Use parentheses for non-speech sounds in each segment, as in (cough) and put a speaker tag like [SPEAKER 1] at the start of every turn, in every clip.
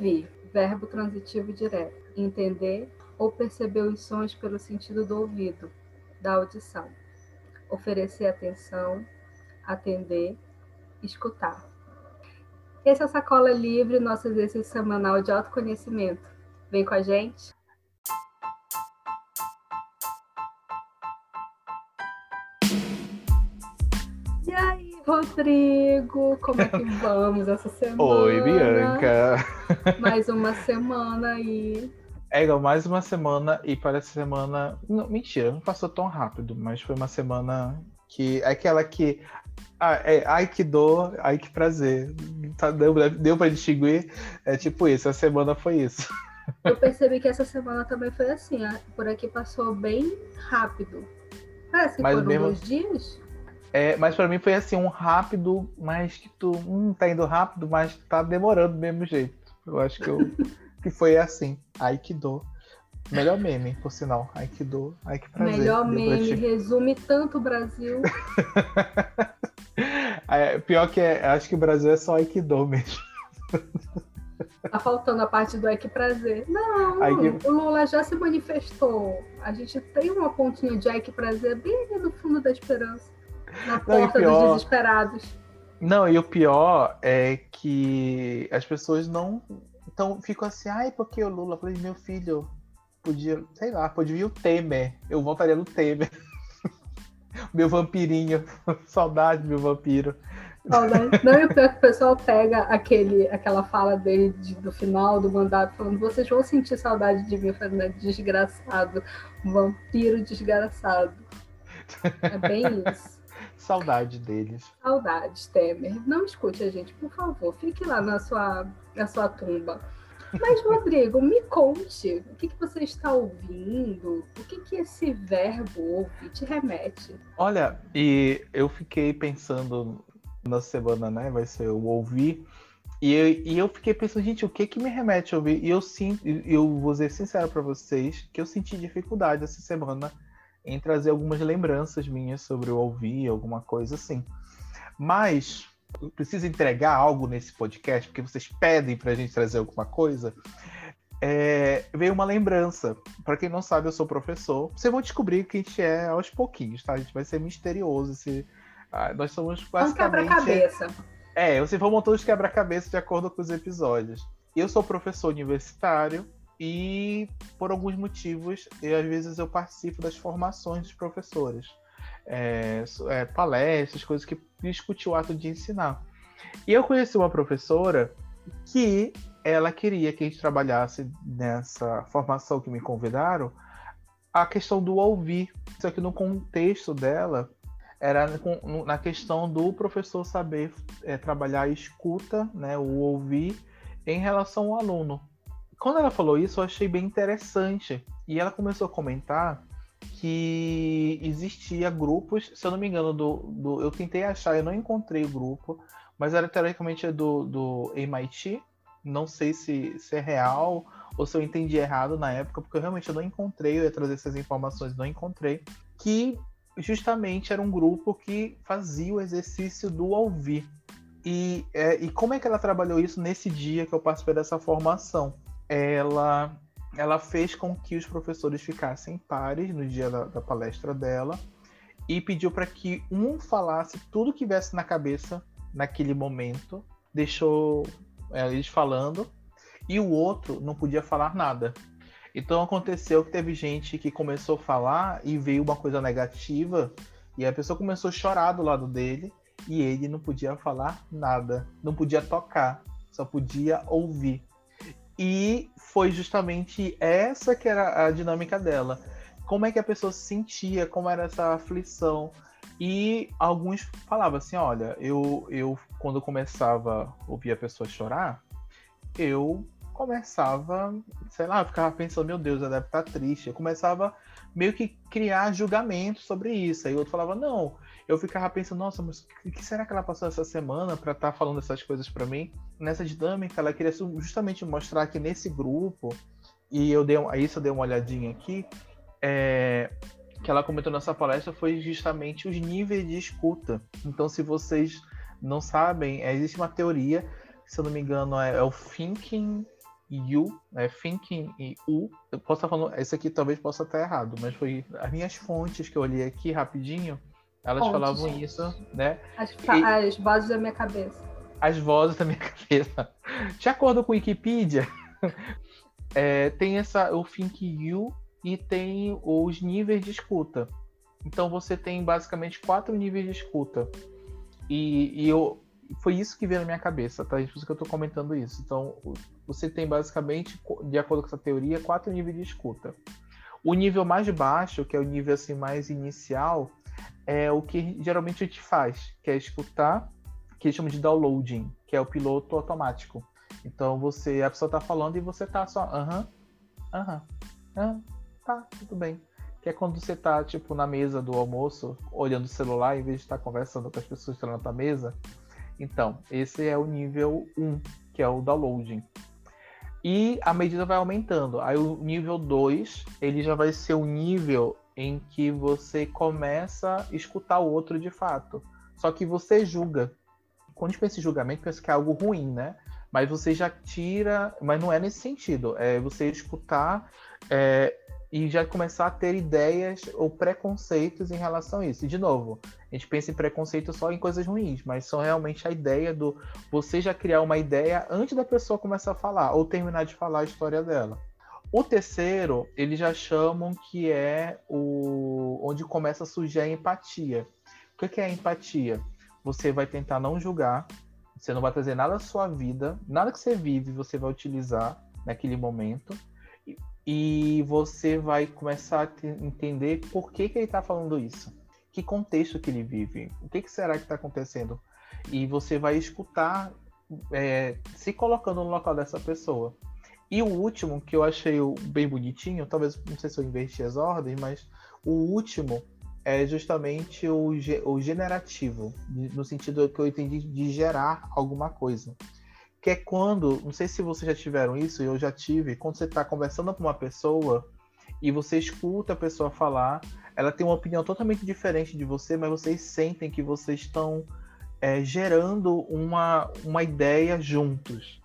[SPEAKER 1] Ouvir, verbo transitivo direto. Entender ou perceber os sons pelo sentido do ouvido, da audição. Oferecer atenção, atender, escutar. Esse é o Sacola Livre, nosso exercício semanal de autoconhecimento. Vem com a gente? Rodrigo, como é que (laughs) vamos essa semana?
[SPEAKER 2] Oi, Bianca.
[SPEAKER 1] Mais uma semana aí.
[SPEAKER 2] É igual mais uma semana e parece semana. Não, mentira, não passou tão rápido, mas foi uma semana que. É aquela que. Ah, é, ai que dor, ai que prazer. Tá, deu, deu pra distinguir? É tipo isso, a semana foi isso.
[SPEAKER 1] Eu percebi que essa semana também foi assim. Por aqui passou bem rápido. Parece que
[SPEAKER 2] Mas
[SPEAKER 1] foram
[SPEAKER 2] mesmo-
[SPEAKER 1] dois dias.
[SPEAKER 2] É, mas pra mim foi assim, um rápido, mas que tu. Hum, tá indo rápido, mas tá demorando do mesmo jeito. Eu acho que, eu, (laughs) que foi assim. Ai que dor. Melhor meme, por sinal. Ai que dor, ai que prazer.
[SPEAKER 1] Melhor meme,
[SPEAKER 2] distinguir.
[SPEAKER 1] resume tanto o Brasil. (laughs)
[SPEAKER 2] É, pior que é, acho que o Brasil é só Aikido mesmo.
[SPEAKER 1] Tá faltando a parte do que prazer. Não,
[SPEAKER 2] Ai, que-
[SPEAKER 1] o Lula já se manifestou. A gente tem uma pontinha de ai que prazer bem ali no fundo da esperança. Na
[SPEAKER 2] Não,
[SPEAKER 1] porta
[SPEAKER 2] pior-
[SPEAKER 1] dos desesperados.
[SPEAKER 2] Não, e o pior é que as pessoas não. Então ficam assim, ai, porque o Lula? Eu falei, meu filho, podia, sei lá, podia vir o Temer. Eu voltaria no Temer. (laughs) meu vampirinho. (laughs) Saudade, meu vampiro.
[SPEAKER 1] Saudade. Não, e o pior é que o pessoal pega aquele, aquela fala dele de- do final do mandato, falando: vocês vão sentir saudade de mim, falando, "É desgraçado, vampiro desgraçado. É bem isso.
[SPEAKER 2] Saudade deles.
[SPEAKER 1] Saudades, Temer. Não escute a gente, por favor. Fique lá na sua, na sua tumba. Mas, Rodrigo, me conte o que, que você está ouvindo, o que, que esse verbo ouvir te remete.
[SPEAKER 2] Olha, e eu fiquei pensando na semana, né? Vai ser o ouvir. E eu, e eu fiquei pensando, gente, o que que me remete a ouvir? E eu sinto, e eu vou ser sincero para vocês, que eu senti dificuldade essa semana em trazer algumas lembranças minhas sobre o ouvir, alguma coisa assim. Mas eu preciso entregar algo nesse podcast, porque vocês pedem pra gente trazer alguma coisa. É, veio uma lembrança. Para quem não sabe, eu sou professor. Vocês vão descobrir que a gente é aos pouquinhos, tá? A gente vai ser misterioso. Esse... ah, nós somos
[SPEAKER 1] um
[SPEAKER 2] basicamente.
[SPEAKER 1] quebra-cabeça.
[SPEAKER 2] É, vocês vão montando os quebra-cabeça de acordo com os episódios. Eu sou professor universitário e, por alguns motivos, eu, às vezes eu participo das formações dos professores. É, é, palestras, coisas que discutem o ato de ensinar. E eu conheci uma professora que ela queria que a gente trabalhasse nessa formação que me convidaram a questão do ouvir. Só que no contexto dela era na questão do professor saber é, trabalhar a escuta, né, o ouvir, em relação ao aluno. Quando ela falou isso, eu achei bem interessante. E ela começou a comentar que existia grupos, se eu não me engano, do, do- eu tentei achar, eu não encontrei o grupo, mas era teoricamente do, do MIT. Não sei se, se é real ou se eu entendi errado na época, porque eu realmente eu não encontrei, eu ia trazer essas informações, não encontrei. Que justamente era um grupo que fazia o exercício do ouvir. E, é, e como é que ela trabalhou isso nesse dia que eu participei dessa formação? Ela, ela fez com que os professores ficassem pares no dia da, da palestra dela e pediu para que um falasse tudo que viesse na cabeça naquele momento, deixou é, eles falando, e o outro não podia falar nada. Então aconteceu que teve gente que começou a falar e veio uma coisa negativa, e a pessoa começou a chorar do lado dele, e ele não podia falar nada, não podia tocar, só podia ouvir. E foi justamente essa que era a dinâmica dela. Como é que a pessoa se sentia, como era essa aflição. E alguns falavam assim, olha, eu, eu quando começava a ouvir a pessoa chorar, eu começava, sei lá, ficava pensando, meu Deus, ela deve estar triste. Eu começava meio que criar julgamento sobre isso. Aí o outro falava, não. Eu ficava pensando, nossa, mas o que será que ela passou essa semana para estar falando essas coisas para mim? Nessa dinâmica, ela queria justamente mostrar que nesse grupo, e eu dei isso eu dei uma olhadinha aqui, é, que ela comentou nessa palestra foi justamente os níveis de escuta. Então, se vocês não sabem, é, existe uma teoria, se eu não me engano, é, é o thinking You, né? Thinking U. Eu posso estar falando, esse aqui talvez possa estar errado, mas foi as minhas fontes que eu olhei aqui rapidinho, elas falavam isso, né?
[SPEAKER 1] As, e, as vozes da minha cabeça.
[SPEAKER 2] As vozes da minha (laughs) cabeça. De acordo com Wikipedia, (laughs) é, tem essa, o Think You e tem os níveis de escuta. Então você tem basicamente quatro níveis de escuta. E, e eu, foi isso que veio na minha cabeça, tá? Por isso que eu estou comentando isso. Então, você tem basicamente, de acordo com essa teoria, quatro níveis de escuta. O nível mais baixo, que é o nível assim mais inicial, é o que geralmente a gente faz, que é escutar, que eles chamam de downloading, que é o piloto automático. Então você, a pessoa está falando e você tá só, aham, aham, aham, tá, tudo bem. Que é quando você tá, tipo, na mesa do almoço, olhando o celular, em vez de estar conversando com as pessoas que estão na tua mesa, então, esse é o nível 1, que é o downloading. E a medida vai aumentando. Aí o nível 2, ele já vai ser o nível em que você começa a escutar o outro de fato. Só que você julga. Quando a gente pensa em julgamento, pensa que é algo ruim, né? Mas você já tira. Mas não é nesse sentido. É você escutar é, e já começar a ter ideias ou preconceitos em relação a isso. E, de novo, a gente pensa em preconceito só em coisas ruins, mas são realmente a ideia do você já criar uma ideia antes da pessoa começar a falar ou terminar de falar a história dela. O terceiro, eles já chamam que é o onde começa a surgir a empatia. O que é a empatia? Você vai tentar não julgar, você não vai trazer nada da sua vida, nada que você vive você vai utilizar naquele momento e você vai começar a entender por que, que ele está falando isso, que contexto que ele vive, o que, que será que está acontecendo. E você vai escutar é, se colocando no local dessa pessoa. E o último, que eu achei bem bonitinho, talvez não sei se eu inverti as ordens, mas o último é justamente o, o generativo, no sentido que eu entendi de gerar alguma coisa que é quando, não sei se vocês já tiveram isso, eu já tive, quando você está conversando com uma pessoa e você escuta a pessoa falar, ela tem uma opinião totalmente diferente de você, mas vocês sentem que vocês estão é, gerando uma, uma ideia juntos.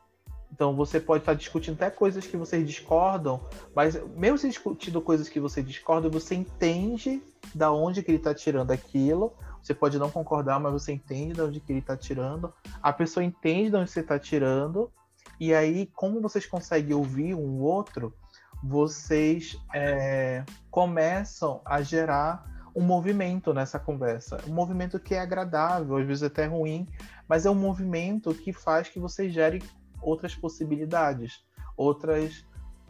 [SPEAKER 2] Então você pode estar discutindo até coisas que vocês discordam, mas mesmo se discutindo coisas que você discorda, você entende da onde que ele está tirando aquilo, você pode não concordar, mas você entende de onde que ele está tirando. A pessoa entende de onde você está tirando. E aí, como vocês conseguem ouvir um outro, vocês é, começam a gerar um movimento nessa conversa. Um movimento que é agradável, às vezes até ruim, mas é um movimento que faz que você gere outras possibilidades, outras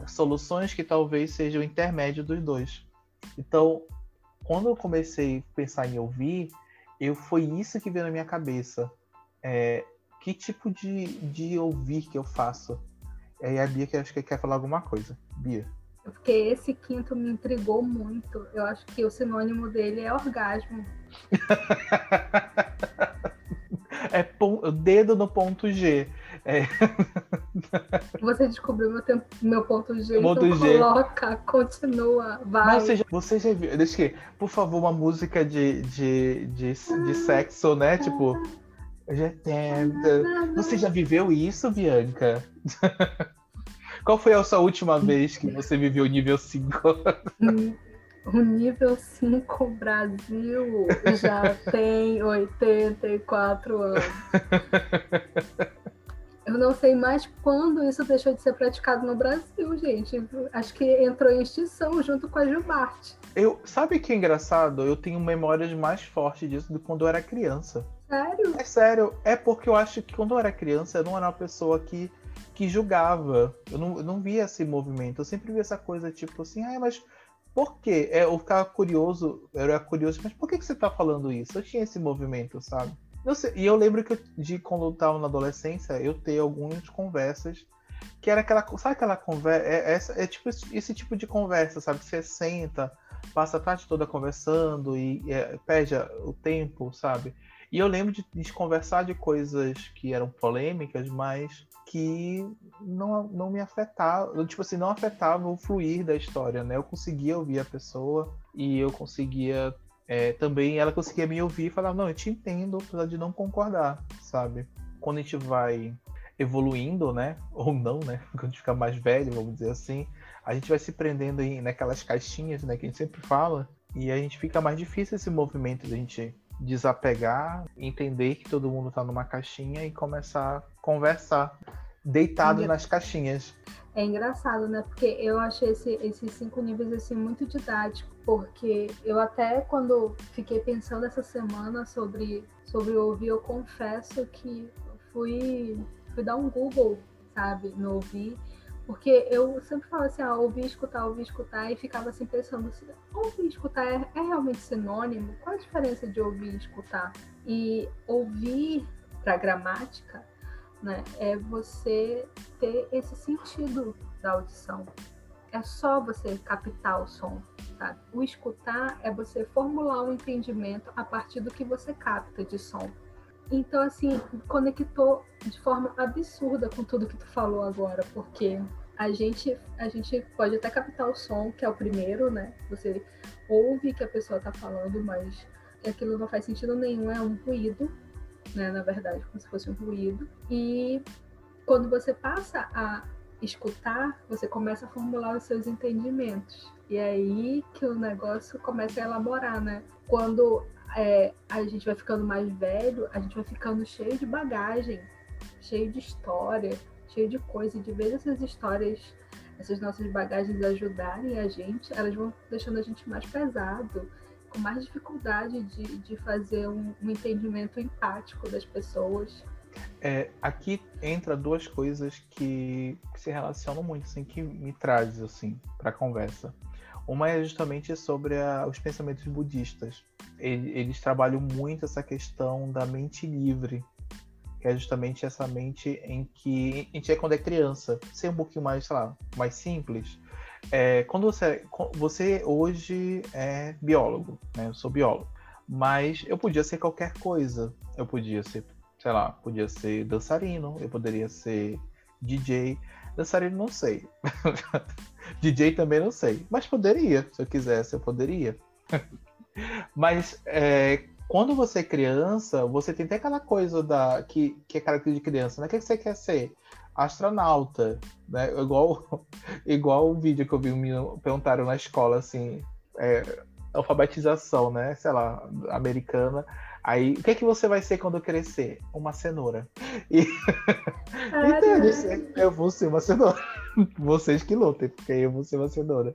[SPEAKER 2] soluções que talvez sejam o intermédio dos dois. Então, quando eu comecei a pensar em ouvir, eu foi isso que veio na minha cabeça. É, que tipo de, de ouvir que eu faço? Aí a Bia que acho que quer falar alguma coisa. Bia.
[SPEAKER 1] Porque esse quinto me intrigou muito. Eu acho que o sinônimo dele é orgasmo. (laughs)
[SPEAKER 2] é dedo no ponto G. É. (laughs)
[SPEAKER 1] Você descobriu meu, tempo, meu ponto G, ponto então G. coloca, continua, vai. Mas
[SPEAKER 2] você já, você já viu, deixa que, por favor, uma música de, de, de, de sexo, né? Tipo, já Você já viveu isso, Bianca? (laughs) Qual foi a sua última vez que você viveu o nível 5? (laughs)
[SPEAKER 1] O nível 5 Brasil já tem 84 anos. Eu não sei mais quando isso deixou de ser praticado no Brasil, gente. Acho que entrou em extinção junto com a Gilbarte.
[SPEAKER 2] Eu, sabe que é engraçado? Eu tenho memórias mais fortes disso do que quando eu era criança.
[SPEAKER 1] Sério?
[SPEAKER 2] É sério. É porque eu acho que quando eu era criança eu não era uma pessoa que, que julgava. Eu não, eu não via esse movimento. Eu sempre via essa coisa tipo assim, ah, mas por quê? É, eu ficava curioso, eu era curioso, mas por que, que você tá falando isso? Eu tinha esse movimento, sabe? Sei, e eu lembro que eu, de quando eu tava na adolescência, eu ter algumas conversas que era aquela. Sabe aquela conversa? É, é, é, tipo esse, esse, tipo de conversa, sabe? Você senta, passa a tarde toda conversando e é, perde o tempo, sabe? E eu lembro de, de, conversar de coisas que eram polêmicas, mas que não, não me afetavam, tipo assim, não afetava o fluir da história, né? Eu conseguia ouvir a pessoa e eu conseguia é, também ela conseguia me ouvir e falar, não, eu te entendo, apesar de não concordar, sabe? Quando a gente vai. evoluindo, né? (laughs) Ou não, né? Quando a gente fica mais velho, vamos dizer assim, a gente vai se prendendo em, naquelas caixinhas, né? Que a gente sempre fala, e a gente fica mais difícil esse movimento de a gente desapegar, entender que todo mundo está numa caixinha e começar a conversar deitado nas caixinhas.
[SPEAKER 1] É engraçado, né? Porque eu achei esse, esses cinco níveis assim muito didático, porque eu até quando fiquei pensando essa semana sobre sobre ouvir, eu confesso que fui fui dar um Google, sabe, no ouvir porque eu sempre falo assim, ah, ouvir, escutar, ouvir, escutar, e ficava assim pensando, assim, ouvir escutar é, é realmente sinônimo? Qual a diferença de ouvir e escutar? E ouvir para gramática, né, é você ter esse sentido da audição. É só você captar o som, tá? O escutar é você formular um entendimento a partir do que você capta de som. Então, assim, conectou de forma absurda com tudo que tu falou agora, porque a gente, a gente pode até captar o som, que é o primeiro, né? Você ouve que a pessoa tá falando, mas aquilo não faz sentido nenhum, é um ruído, né? Na verdade, como se fosse um ruído. E quando você passa a escutar, você começa a formular os seus entendimentos. E é aí que o negócio começa a elaborar, né? Quando é, a gente vai ficando mais velho, a gente vai ficando cheio de bagagem, cheio de história, cheio de coisa. E de ver essas histórias, essas nossas bagagens ajudarem a gente, elas vão deixando a gente mais pesado, com mais dificuldade de, de fazer um, um entendimento empático das pessoas.
[SPEAKER 2] É, aqui entra duas coisas que, que, se relacionam muito, assim, que me traz assim para a conversa. Uma é justamente sobre a, os pensamentos budistas. Eles, trabalham muito essa questão da mente livre, que é justamente essa mente em que a gente é quando é criança. Ser um pouquinho mais, sei lá, mais simples. É, quando você, você hoje é biólogo, né? Eu sou biólogo. Mas eu podia ser qualquer coisa. Eu podia ser, sei lá, podia ser dançarino, eu poderia ser DJ. Dançarino não sei. (laughs) DJ também não sei. Mas poderia, se eu quisesse, eu poderia. (laughs) Mas é, quando você é criança, você tem até aquela coisa da que, que é característica de criança, né? O que, você quer ser? Astronauta, né? Igual, (laughs) igual o vídeo que eu vi me perguntaram na escola, assim, é, alfabetização, né? Sei lá, americana. Aí, o que é que você vai ser quando crescer? Uma cenoura. (laughs) E... então, eu, disse, eu vou ser uma cenoura. (laughs) Vocês que lutem, porque eu vou ser uma cenoura.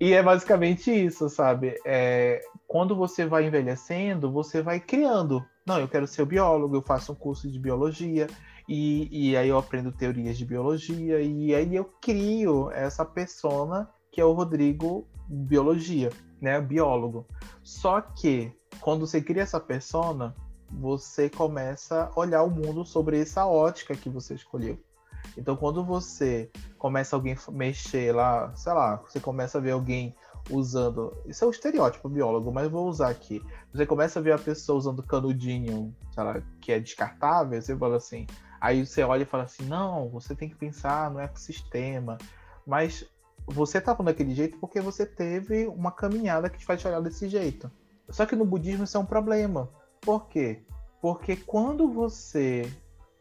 [SPEAKER 2] E é basicamente isso, sabe? É, quando você vai envelhecendo, você vai criando. Não, eu quero ser biólogo, eu faço um curso de biologia, e, e aí eu aprendo teorias de biologia, e aí eu crio essa persona que é o Rodrigo Biologia, né? Biólogo. Só que quando você cria essa persona, você começa a olhar o mundo sobre essa ótica que você escolheu. Então, quando você começa alguém mexer lá, sei lá, você começa a ver alguém usando. Isso é um estereótipo biólogo, mas vou usar aqui. Você começa a ver a pessoa usando canudinho, sei lá, que é descartável, você fala assim. Aí você olha e fala assim: não, você tem que pensar no ecossistema. Mas você tá falando daquele jeito porque você teve uma caminhada que te faz olhar desse jeito. Só que no budismo isso é um problema. Por quê? Porque quando você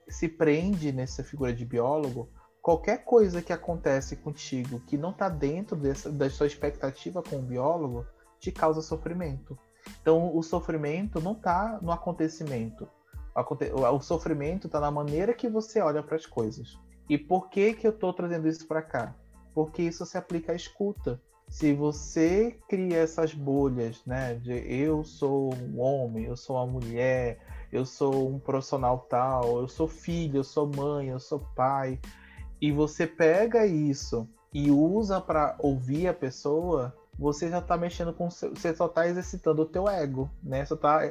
[SPEAKER 2] se prende nessa figura de biólogo, qualquer coisa que acontece contigo que não está dentro dessa, da sua expectativa com o biólogo te causa sofrimento. Então, o sofrimento não está no acontecimento. O sofrimento está na maneira que você olha para as coisas. E por que, que eu estou trazendo isso para cá? Porque isso se aplica à escuta se você cria essas bolhas, né, de eu sou um homem, eu sou uma mulher, eu sou um profissional tal, eu sou filho, eu sou mãe, eu sou pai, e você pega isso e usa para ouvir a pessoa, você já está mexendo com você só está exercitando o teu ego, né? Você tá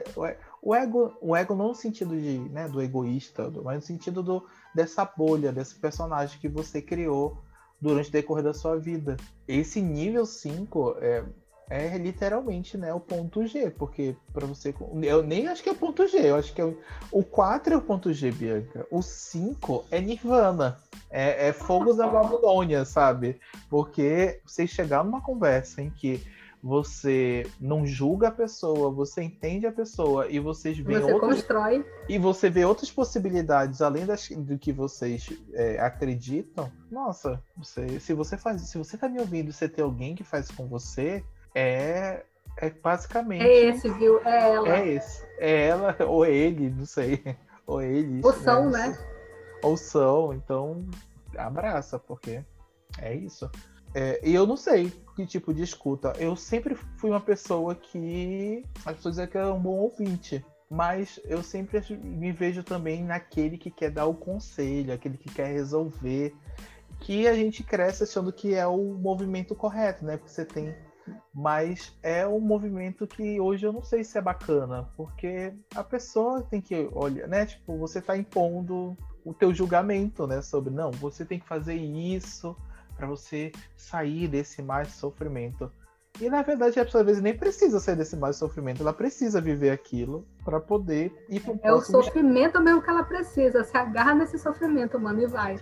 [SPEAKER 2] o ego, o ego não no sentido de, né, do egoísta, mas no sentido do dessa bolha, desse personagem que você criou durante o decorrer da sua vida. Esse nível 5 é, é literalmente né, o ponto G, porque para você. Eu nem acho que é o ponto G, eu acho que é o, o 4 é o ponto G, Bianca. O 5 é Nirvana. É, é Fogos da Babilônia, sabe? Porque você chegar numa conversa em que você não julga a pessoa, você entende a pessoa e vocês veem
[SPEAKER 1] Você
[SPEAKER 2] outros,
[SPEAKER 1] constrói.
[SPEAKER 2] e você vê outras possibilidades além das, do que vocês é, acreditam. Nossa, você, se você faz, se você tá me ouvindo, e você tem alguém que faz com você, é é basicamente
[SPEAKER 1] É esse, viu? É ela.
[SPEAKER 2] é esse, é ela (laughs) ou ele, não sei, ou eles,
[SPEAKER 1] Ou são, né?
[SPEAKER 2] Ou são, então abraça, porque é isso. É, e eu não sei que tipo de escuta. Eu sempre fui uma pessoa que as pessoas dizem que é um bom ouvinte. Mas eu sempre me vejo também naquele que quer dar o conselho, aquele que quer resolver. Que a gente cresce achando que é o movimento correto, né? Porque você tem. Mas é um movimento que hoje eu não sei se é bacana, porque a pessoa tem que olhar, né? Tipo, você tá impondo o teu julgamento, né? Sobre não, você tem que fazer isso para você sair desse mais sofrimento. E na verdade a pessoa às vezes nem precisa sair desse mais sofrimento, ela precisa viver aquilo para poder ir para um
[SPEAKER 1] É o sofrimento mesmo que ela precisa. Se agarra nesse sofrimento, mano, e vai.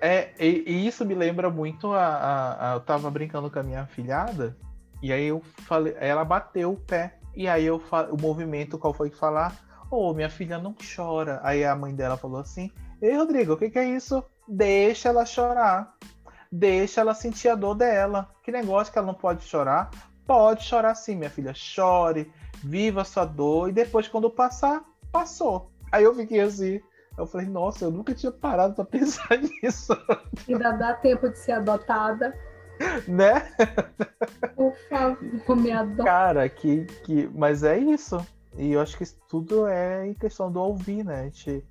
[SPEAKER 2] É, e, e isso me lembra muito a, a- a- Eu tava brincando com a minha filhada, e aí eu falei, ela bateu o pé. E aí eu o movimento qual foi que falar? Ô, minha filha não chora. Aí a mãe dela falou assim: Ei, Rodrigo, o que, que é isso? Deixa ela chorar. Deixa ela sentir a dor dela. Que negócio que ela não pode chorar? Pode chorar sim, minha filha. Chore, viva a sua dor, e depois, quando passar, passou. Aí eu fiquei assim. Eu falei, nossa, eu nunca tinha parado pra (laughs) pensar nisso.
[SPEAKER 1] Ainda dá tempo de ser adotada.
[SPEAKER 2] né?
[SPEAKER 1] Por favor, me adota.
[SPEAKER 2] Cara, que, que. Mas é isso. E eu acho que isso tudo é em questão do ouvir, né? A gente,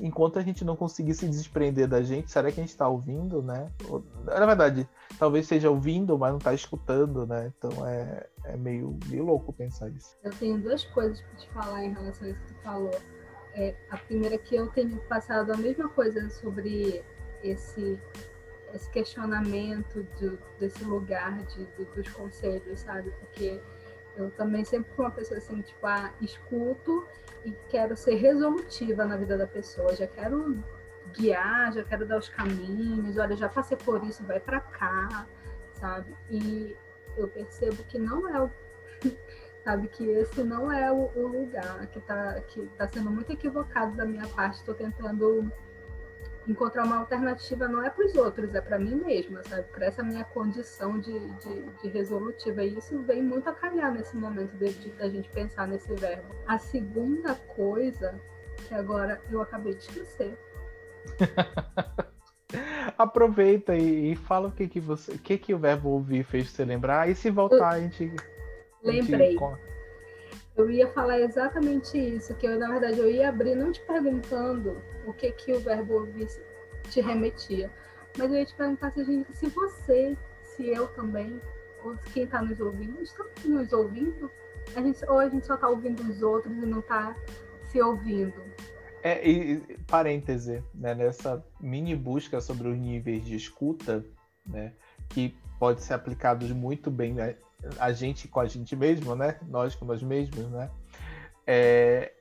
[SPEAKER 2] enquanto a gente não conseguir se desprender da gente, será que a gente tá ouvindo, né? Na verdade, talvez esteja ouvindo, mas não tá escutando, né? Então é, é meio, meio louco pensar isso.
[SPEAKER 1] Eu tenho duas coisas para te falar em relação a isso que tu falou. É, a primeira é que eu tenho passado a mesma coisa sobre esse, esse questionamento do- desse lugar de, do- dos conselhos, sabe? Porque eu também sempre fui uma pessoa assim, tipo, ah, escuto e quero ser resolutiva na vida da pessoa. Já quero guiar, já quero dar os caminhos. Olha, já passei por isso, vai para cá, sabe? E eu percebo que não é o (laughs) sabe que esse não é o, o lugar que está que tá sendo muito equivocado da minha parte. Estou tentando encontrar uma alternativa não é para os outros, é para mim mesma, sabe? Para essa minha condição de, de, de resolutiva. E isso vem muito a calhar nesse momento da gente pensar nesse verbo. A segunda coisa, que agora eu acabei de esquecer. (laughs)
[SPEAKER 2] Aproveita e, e fala o que que você, o que que o verbo ouvir fez você lembrar. E se voltar, a gente. a gente
[SPEAKER 1] Lembrei.
[SPEAKER 2] conta.
[SPEAKER 1] Eu ia falar exatamente isso, que eu, na verdade, eu ia abrir não te perguntando o que que o verbo ouvir te remetia, mas eu ia te perguntar se, gente, se você, se eu também, ou quem está nos ouvindo, está nos ouvindo, a gente, ou a gente só está ouvindo os outros e não está se ouvindo.
[SPEAKER 2] É, e, e, parêntese, né, nessa mini busca sobre os níveis de escuta, né, que pode ser aplicados muito bem né, a gente com a gente mesmo, né, nós com nós mesmos, né, é,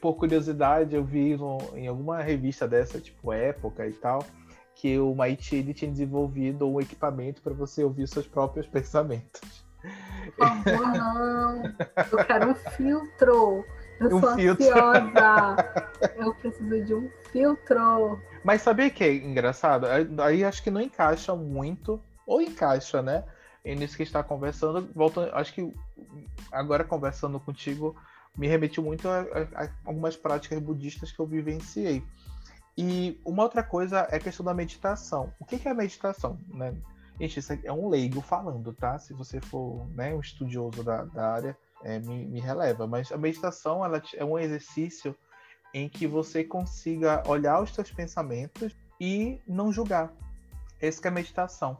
[SPEAKER 2] por curiosidade eu vi no, em alguma revista dessa, tipo Época e tal, que o MIT ele tinha desenvolvido um equipamento para você ouvir seus próprios (laughs) pensamentos.
[SPEAKER 1] Por favor, não. Eu quero um filtro. Eu
[SPEAKER 2] Um
[SPEAKER 1] sou
[SPEAKER 2] filtro.
[SPEAKER 1] ansiosa. (laughs) Eu preciso de um filtro.
[SPEAKER 2] Mas sabia que é engraçado? Aí- acho que não encaixa muito, ou encaixa, né? E nisso que a gente está conversando, voltando, acho que agora conversando contigo me remetiu muito a, a- a algumas práticas budistas que eu vivenciei. E uma outra coisa é a questão da meditação. O que que é a meditação? Né? Gente, isso é um leigo falando, tá? Se você for né, um estudioso da, da área, é, me, me releva. Mas a meditação ela é um exercício em que você consiga olhar os seus pensamentos e não julgar. Essa é a meditação.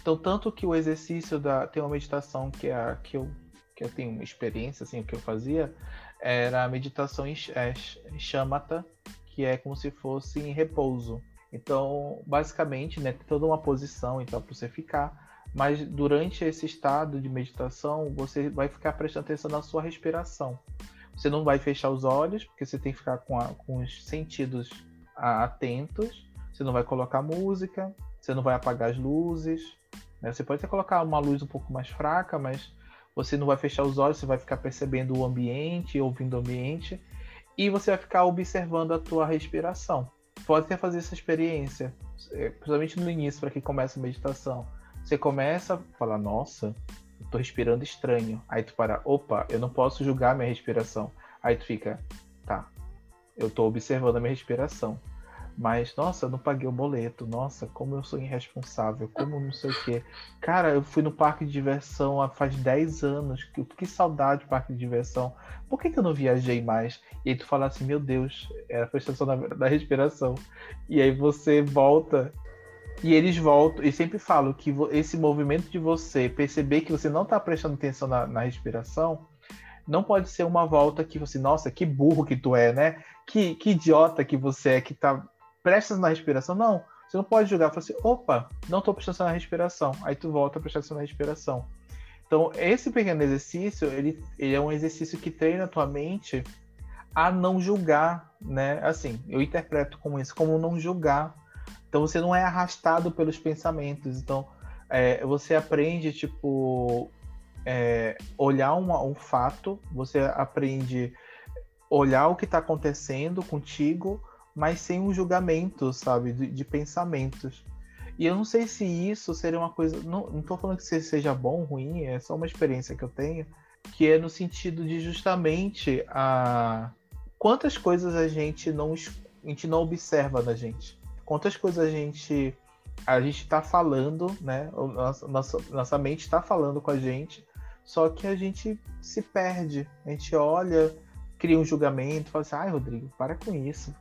[SPEAKER 2] Então, tanto que o exercício da tem uma meditação que é a que eu que eu tenho uma experiência assim, o que eu fazia era a meditação em é, que é como se fosse em repouso. Então, basicamente, né, toda uma posição então para você ficar, mas durante esse estado de meditação, você vai ficar prestando atenção na sua respiração. Você não vai fechar os olhos, porque você tem que ficar com, a- com os sentidos atentos. Você não vai colocar música, você não vai apagar as luzes. né? Você pode até colocar uma luz um pouco mais fraca, mas Você não vai fechar os olhos, você vai ficar percebendo o ambiente, ouvindo o ambiente, e você vai ficar observando a tua respiração. Pode até fazer essa experiência, é, principalmente no início, para quem começa a meditação. Você começa a falar, nossa, eu tô respirando estranho. Aí tu para, opa, eu não posso julgar minha respiração. Aí tu fica, tá, eu tô observando a minha respiração. Mas, nossa, eu não paguei o boleto. Nossa, como eu sou irresponsável. Como não sei o quê. Cara, eu fui no parque de diversão há faz 10 anos. Que, que saudade do parque de diversão. Por que, que eu não viajei mais? E aí tu fala assim, meu Deus, era a prestação da, da respiração. E aí você volta e eles voltam e sempre falam que esse movimento de você perceber que você não está prestando atenção na, na, respiração não pode ser uma volta que você, nossa, que burro que tu é, né? Que, que idiota que você é, que tá presta na respiração. Não, você não pode julgar, falar assim, opa, não estou prestando na respiração. Aí tu volta a prestar atenção na respiração. Então, esse pequeno exercício, ele, ele é um exercício que treina a tua mente a não julgar, né? Assim, eu interpreto como isso, como não julgar. Então, você não é arrastado pelos pensamentos. Então, é, você aprende, tipo, é, olhar um, um fato, você aprende olhar o que está acontecendo contigo mas sem um julgamento, sabe, de, de, pensamentos. E eu não sei se isso seria uma coisa. Não, não tô falando que seja bom ou ruim, é só uma experiência que eu tenho, que é no sentido de justamente a quantas coisas a gente não, a gente não observa da gente. Quantas coisas a gente a gente está falando, né? Nossa, nossa, nossa mente está falando com a gente, só que a gente se perde. A gente olha, cria um julgamento, fala assim, ai, Rodrigo, para com isso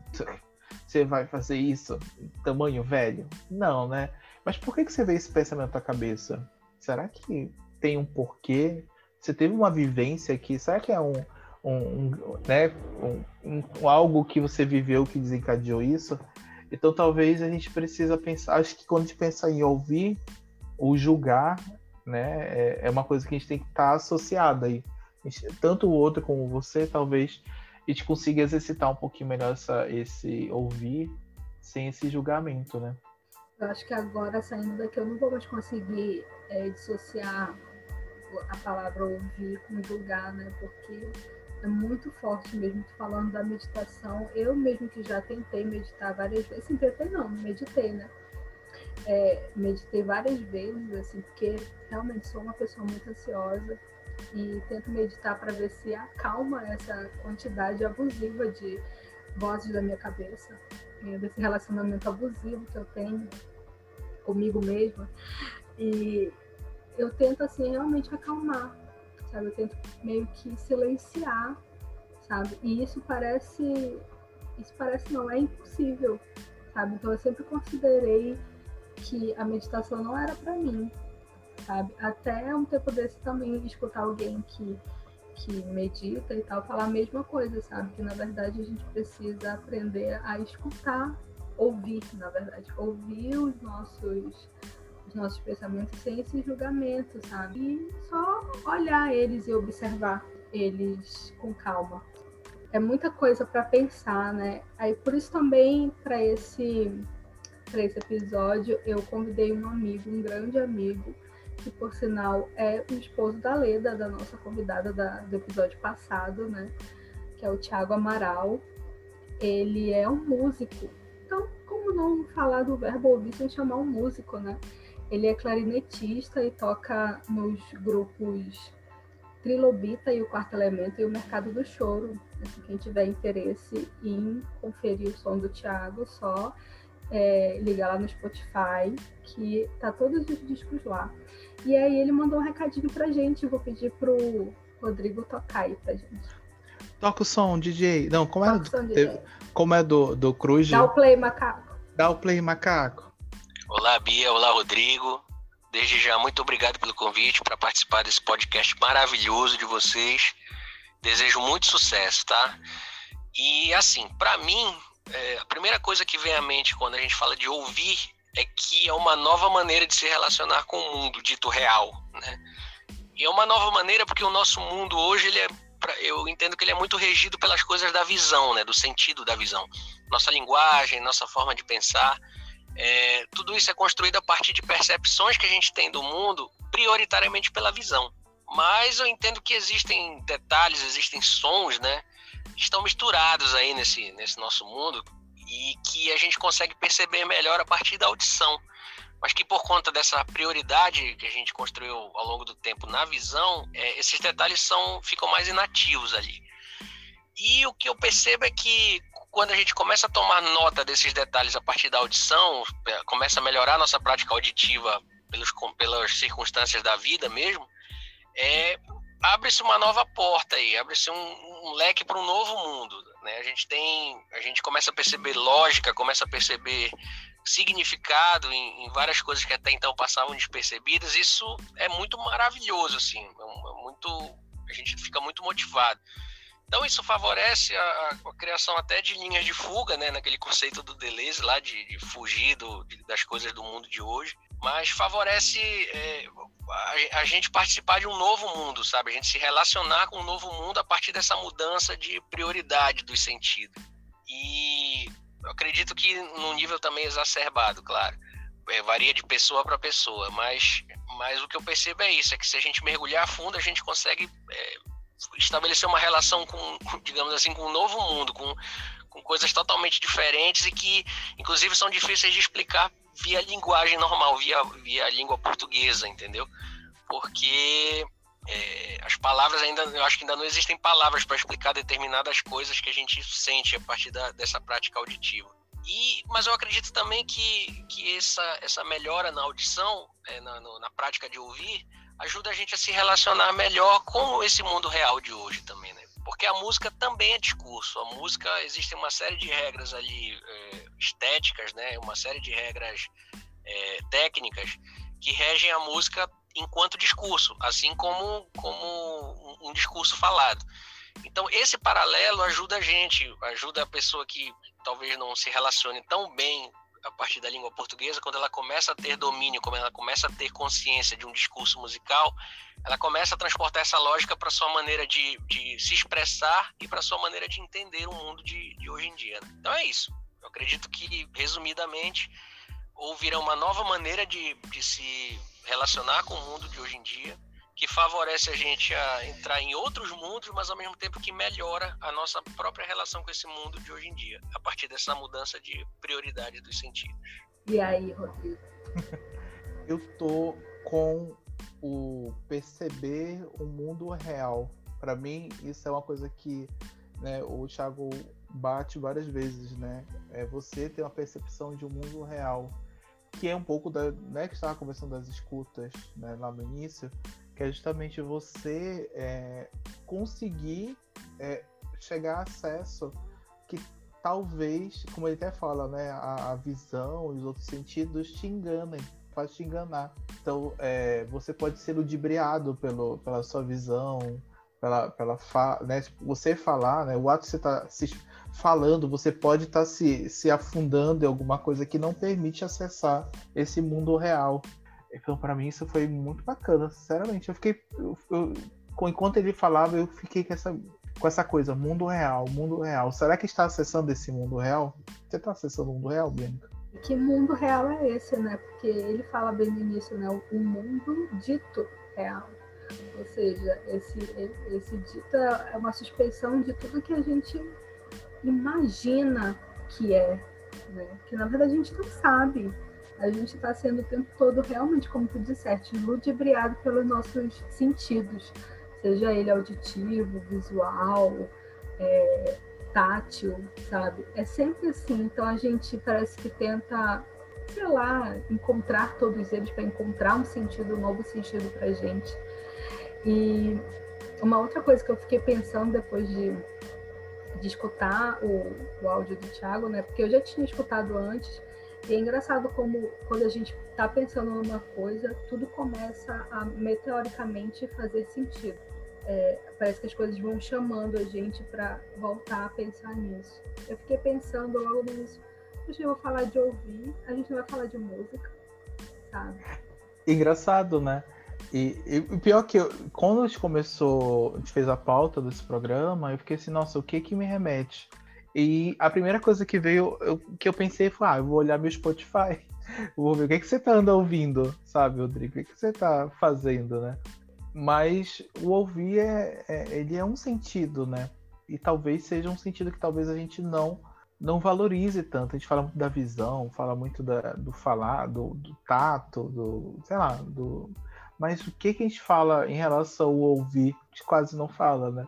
[SPEAKER 2] você vai fazer isso tamanho velho? Não, né? Mas por que, que você vê esse pensamento na cabeça? Será que tem um porquê? Você teve uma vivência aqui? Será que é um, um, um né, um, um, algo que você viveu que desencadeou isso? Então talvez a gente precisa pensar. Acho que quando a gente pensa em ouvir ou julgar, né, é, é uma coisa que a gente tem que estar tá associada aí. Tanto o outro como você, talvez a gente consiga exercitar um pouquinho melhor essa, esse ouvir sem esse julgamento, né?
[SPEAKER 1] Eu acho que agora, saindo daqui, eu não vou mais conseguir é, dissociar a palavra ouvir com julgar, né? Porque é muito forte mesmo. falando da meditação, eu mesmo que já tentei meditar várias vezes, assim, tentei não, meditei, né? É, meditei várias vezes, assim, porque realmente sou uma pessoa muito ansiosa e tento meditar para ver se acalma essa quantidade abusiva de vozes da minha cabeça, né, desse relacionamento abusivo que eu tenho comigo mesma. E eu tento assim realmente acalmar, sabe? Eu tento meio que silenciar, sabe? E isso parece isso parece não é impossível, sabe? Então eu sempre considerei que a meditação não era para mim, sabe? Até um tempo desse também escutar alguém que, que medita e tal falar a mesma coisa, sabe? Que na verdade a gente precisa aprender a escutar, ouvir, na verdade, ouvir os nossos os nossos pensamentos sem esse julgamento, sabe? E só olhar eles e observar eles com calma. É muita coisa para pensar, né? Aí por isso também para esse para esse episódio eu convidei um amigo, um grande amigo, que por sinal é o esposo da Leda, da nossa convidada da, do episódio passado, né? Que é o Tiago Amaral. Ele é um músico. Então, como não falar do verbo ouvir sem chamar um músico, né? Ele é clarinetista e toca nos grupos Trilobita e o Quarto Elemento e o Mercado do Choro. Se quem tiver interesse em conferir o som do Tiago, só é, ligar lá no Spotify, que tá todos os discos lá. E aí ele mandou um recadinho pra gente. vou pedir pro Rodrigo tocar aí pra gente.
[SPEAKER 2] Toca o som, DJ. Não, como é, do, som, como é do, do Cruz?
[SPEAKER 1] Dá o play, macaco.
[SPEAKER 2] Dá o play, macaco.
[SPEAKER 3] Olá, Bia. Olá, Rodrigo. Desde já, muito obrigado pelo convite para participar desse podcast maravilhoso de vocês. Desejo muito sucesso, tá? E assim, para mim, é, a primeira coisa que vem à mente quando a gente fala de ouvir é que é uma nova maneira de se relacionar com o mundo dito real, né? E é uma nova maneira porque o nosso mundo hoje ele é eu entendo que ele é muito regido pelas coisas da visão, né, do sentido da visão. Nossa linguagem, nossa forma de pensar, é, tudo isso é construído a partir de percepções que a gente tem do mundo, prioritariamente pela visão. Mas eu entendo que existem detalhes, existem sons, né? Que estão misturados aí nesse, nesse nosso mundo e que a gente consegue perceber melhor a partir da audição. Mas que por conta dessa prioridade que a gente construiu ao longo do tempo na visão, é, esses detalhes são, ficam mais inativos ali. E o que eu percebo é que quando a gente começa a tomar nota desses detalhes a partir da audição, é, começa a melhorar a nossa prática auditiva pelos, pelas circunstâncias da vida mesmo, é, abre-se uma nova porta aí, abre-se um, um, leque para um novo mundo. Né? A gente tem, a gente começa a perceber lógica, começa a perceber significado em, em várias coisas que até então passavam despercebidas. Isso é muito maravilhoso, assim, é, é muito, a gente fica muito motivado. Então isso favorece a, a, criação até de linhas de fuga, né, naquele conceito do Deleuze lá de, de fugir do, de, das coisas do mundo de hoje, mas favorece é, a, a, gente participar de um novo mundo, sabe? A gente se relacionar com um novo mundo a partir dessa mudança de prioridade dos sentidos. E eu acredito que num nível também exacerbado, claro. É, varia de pessoa para pessoa, mas, mas o que eu percebo é isso, é que se a gente mergulhar a fundo, a gente consegue é, estabelecer uma relação com, digamos assim, com um novo mundo, com, com coisas totalmente diferentes e que, inclusive, são difíceis de explicar via linguagem normal, via, via língua portuguesa, entendeu? Porque é, as palavras ainda, eu acho que ainda não existem palavras para explicar determinadas coisas que a gente sente a partir da, dessa prática auditiva. E, mas eu acredito também que, que essa, essa melhora na audição, é, na, no, na prática de ouvir, ajuda a gente a se relacionar melhor com esse mundo real de hoje também, né? Porque a música também é discurso. A música existe uma série de regras ali é, estéticas, né? Uma série de regras é, técnicas que regem a música enquanto discurso, assim como como um, discurso falado. Então esse paralelo ajuda a gente, ajuda a pessoa que talvez não se relacione tão bem a partir da língua portuguesa, quando ela começa a ter domínio, quando ela começa a ter consciência de um discurso musical, ela começa a transportar essa lógica para sua maneira de, de, se expressar e para sua maneira de entender o mundo de, de hoje em dia. Né? Então é isso. Eu acredito que, resumidamente, ouvirá uma nova maneira de, de se relacionar com o mundo de hoje em dia, que favorece a gente a entrar em outros mundos, mas ao mesmo tempo que melhora a nossa própria relação com esse mundo de hoje em dia, a partir dessa mudança de prioridade dos sentidos.
[SPEAKER 1] E aí, Rodrigo? (laughs)
[SPEAKER 2] Eu tô com o perceber o mundo real. Para mim, isso é uma coisa que né, o Thiago bate várias vezes, né? É você ter uma percepção de um mundo real, que é um pouco da, né, que estava conversando das escutas, né, lá no início, que é justamente você é, conseguir é, chegar a acesso que talvez, como ele até fala, né, a, a visão e os outros sentidos te enganem, faz te enganar. Então, é, você pode ser ludibriado pelo, pela sua visão, pela, pela fa né, tipo, você falar, né, o ato que você está falando, você pode estar tá se, se afundando em alguma coisa que não permite acessar esse mundo real. Então, para mim, isso foi muito bacana, sinceramente. Eu fiquei. Eu, eu, enquanto ele falava, eu fiquei com essa, com essa coisa, mundo real, mundo real. Será que está acessando esse mundo real? Você está acessando o mundo real, Bianca?
[SPEAKER 1] Que mundo real é esse, né? Porque ele fala bem no início, né? O mundo dito real. Ou seja, esse, esse dito é uma suspeição de tudo que a gente imagina que é, né? Que na verdade a gente não sabe a gente está sendo o tempo todo realmente, como tu disseste, ludibriado pelos nossos sentidos, seja ele auditivo, visual, é, tátil, sabe? É sempre assim. Então a gente parece que tenta, sei lá, encontrar todos eles para encontrar um sentido, um novo sentido para gente. E uma outra coisa que eu fiquei pensando depois de, de escutar o, o áudio do Thiago, né? Porque eu já tinha escutado antes e é engraçado como quando a gente está pensando numa coisa, tudo começa a meteoricamente fazer sentido. É, parece que as coisas vão chamando a gente para voltar a pensar nisso. Eu fiquei pensando logo no início, poxa, eu vou falar de ouvir, a gente não vai falar de música, sabe?
[SPEAKER 2] Engraçado, né? E, e pior que eu, quando a gente começou, a gente fez a pauta desse programa, eu fiquei assim, nossa, o que que me remete? E a primeira coisa que veio, eu, que eu pensei foi, ah, eu vou olhar meu Spotify, (laughs) vou ver o que, que você tá andando ouvindo, sabe, Rodrigo? O que, que você tá fazendo, né? Mas o ouvir é, é, ele é um sentido, né? E talvez seja um sentido que talvez a gente não não valorize tanto. A gente fala muito da visão, fala muito da, do falar, do, do, tato, do sei lá, do. Mas o que, que a gente fala em relação ao ouvir? A gente quase não fala, né?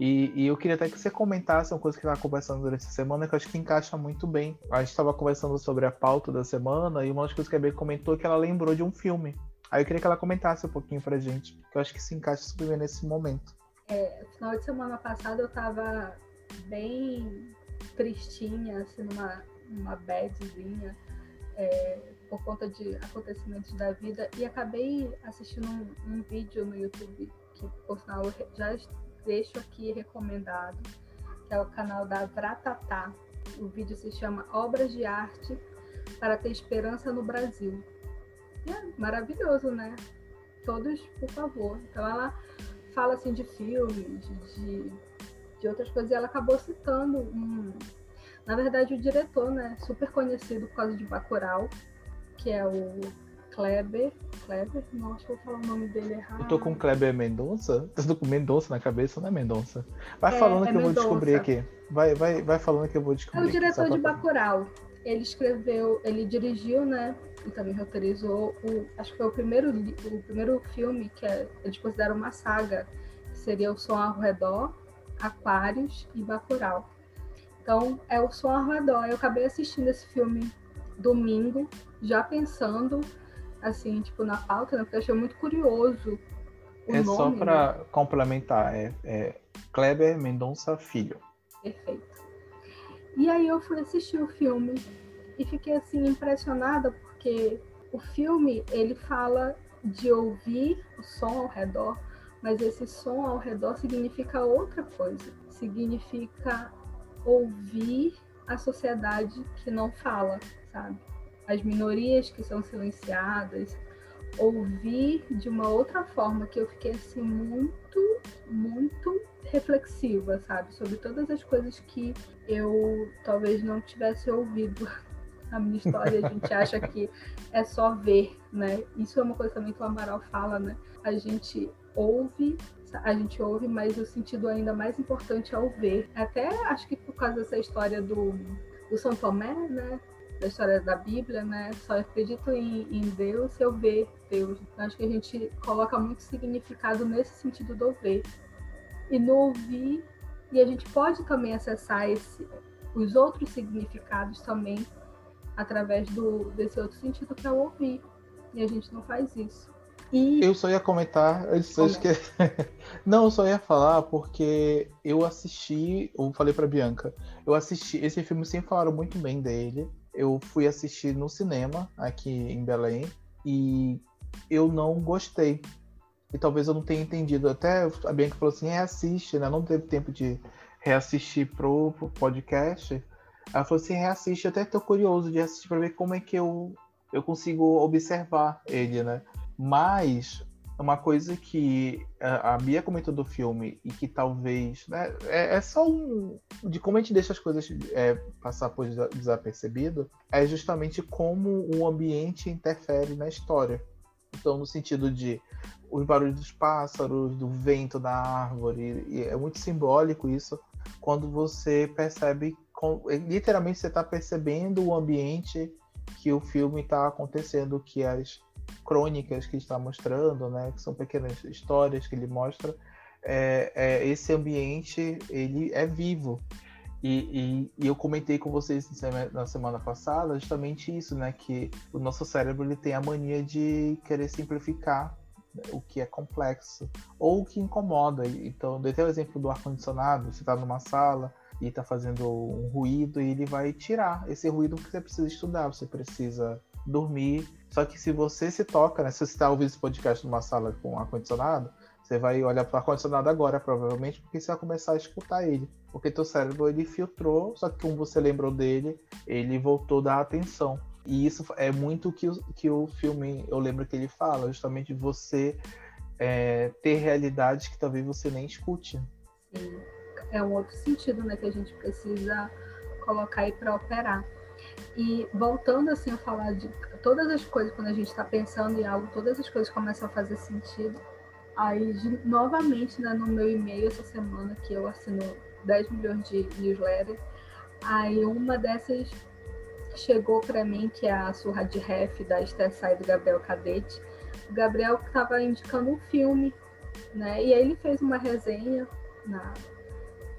[SPEAKER 2] E, e, eu queria até que você comentasse uma coisa que estava conversando durante essa semana, que eu acho que encaixa muito bem. A gente estava conversando sobre a pauta da semana, e uma das coisas que a Bê comentou é que ela lembrou de um filme. Aí eu queria que ela comentasse um pouquinho pra gente, que eu acho que se encaixa super bem nesse momento.
[SPEAKER 1] É, final de semana passada eu estava bem tristinha, assim, numa, numa badzinha, é, por conta de acontecimentos da vida, e acabei assistindo um, um vídeo no YouTube, que por sinal já deixo aqui recomendado, que é o canal da Vratatá. O vídeo se chama Obras de Arte para ter Esperança no Brasil. E é maravilhoso, né? Todos, por favor. Então ela fala assim de filmes, de, de outras coisas, e ela acabou citando um. Na verdade, o diretor, né? Super conhecido por causa de Bacurau, que é o Kleber. Kleber? Não, acho que vou falar o nome dele errado.
[SPEAKER 2] Eu tô com Kleber Mendonça? Tô com Mendonça na cabeça, não é Mendonça? Vai é, falando é que Mendonça. eu vou descobrir aqui. Vai, vai, vai falando que eu vou descobrir.
[SPEAKER 1] É o diretor aqui, de Bacurau. Ele escreveu, ele dirigiu, né? E também roteirizou o. Acho que foi o primeiro, o primeiro filme que é, eles consideram uma saga, que seria O Som ao Redor, Aquários e Bacurau. Então, é o Som ao Redor. Eu acabei assistindo esse filme domingo, já pensando assim, tipo, na pauta, né? Porque eu achei muito curioso. O
[SPEAKER 2] é
[SPEAKER 1] nome,
[SPEAKER 2] só para
[SPEAKER 1] né?
[SPEAKER 2] complementar, é, é Kleber Mendonça Filho.
[SPEAKER 1] Perfeito. E aí eu fui assistir o filme e fiquei assim impressionada porque o filme ele fala de ouvir o som ao redor, mas esse som ao redor significa outra coisa. Significa ouvir a sociedade que não fala, sabe? As minorias que são silenciadas, ouvir de uma outra forma que eu fiquei assim muito, muito reflexiva, sabe, sobre todas as coisas que eu talvez não tivesse ouvido (laughs) na minha história. A gente acha que é só ver, né? Isso é uma coisa também que o Amaral fala, né? A gente ouve a gente ouve, mas o sentido ainda mais importante é o ver. Até acho que por causa dessa história do, do São Tomé, né? Da história da Bíblia, né? Só acredito em, em Deus se eu ver Deus. Então, acho que a gente coloca muito significado nesse sentido do ver. E no ouvir, e a gente pode também acessar esse, os outros significados também através do, desse outro sentido que é o ouvir. E a gente não faz isso.
[SPEAKER 2] E... Eu só ia comentar, eu que... (laughs) não, eu só ia falar porque eu assisti, eu falei para Bianca, eu assisti esse filme sempre falaram muito bem dele eu fui assistir no cinema aqui em Belém e eu não gostei. E talvez eu não tenha entendido. Até a Bianca falou assim: reassiste, né? Não teve tempo de reassistir pro, pro podcast. Ela falou assim: reassiste. Eu até tô curioso de assistir para ver como é que eu, eu consigo observar ele, né? Mas uma coisa que a Bia comentou do filme e que talvez né, é, é, só um de como a gente deixa as coisas é, passar por desapercebido é justamente como o ambiente interfere na história. Então no sentido de os barulhos dos pássaros do vento da árvore e é muito simbólico isso quando você percebe literalmente você está percebendo o ambiente que o filme está acontecendo que as crônicas que está mostrando, né, que são pequenas histórias que ele mostra, é, é, esse ambiente ele é vivo. E, e, e, eu comentei com vocês na semana passada justamente isso, né, que o nosso cérebro ele tem a mania de querer simplificar o que é complexo ou o que incomoda. Então, dei até o exemplo do ar condicionado. Você está numa sala e está fazendo um ruído e ele vai tirar esse ruído porque você precisa estudar, você precisa dormir. Só que se você se toca, né? Se você está ouvindo esse podcast numa sala com ar-condicionado, você vai olhar para o ar-condicionado agora, provavelmente, porque você vai começar a escutar ele. Porque teu cérebro ele filtrou, só que como você lembrou dele, ele voltou da atenção. E isso é muito que, o que o filme, eu lembro que ele fala, justamente você é, ter realidades que talvez você nem escute.
[SPEAKER 1] Sim. É um outro sentido né, que a gente precisa colocar aí para operar. E voltando assim a falar de todas as coisas, quando a gente está pensando em algo, todas as coisas começam a fazer sentido. Aí, de, novamente, né, no meu e-mail essa semana, que eu assino 10 milhões de newsletters, aí uma dessas chegou para mim, que é a surra de ref da Esther do Gabriel Cadete. O Gabriel estava indicando um filme, né? E aí ele fez uma resenha na,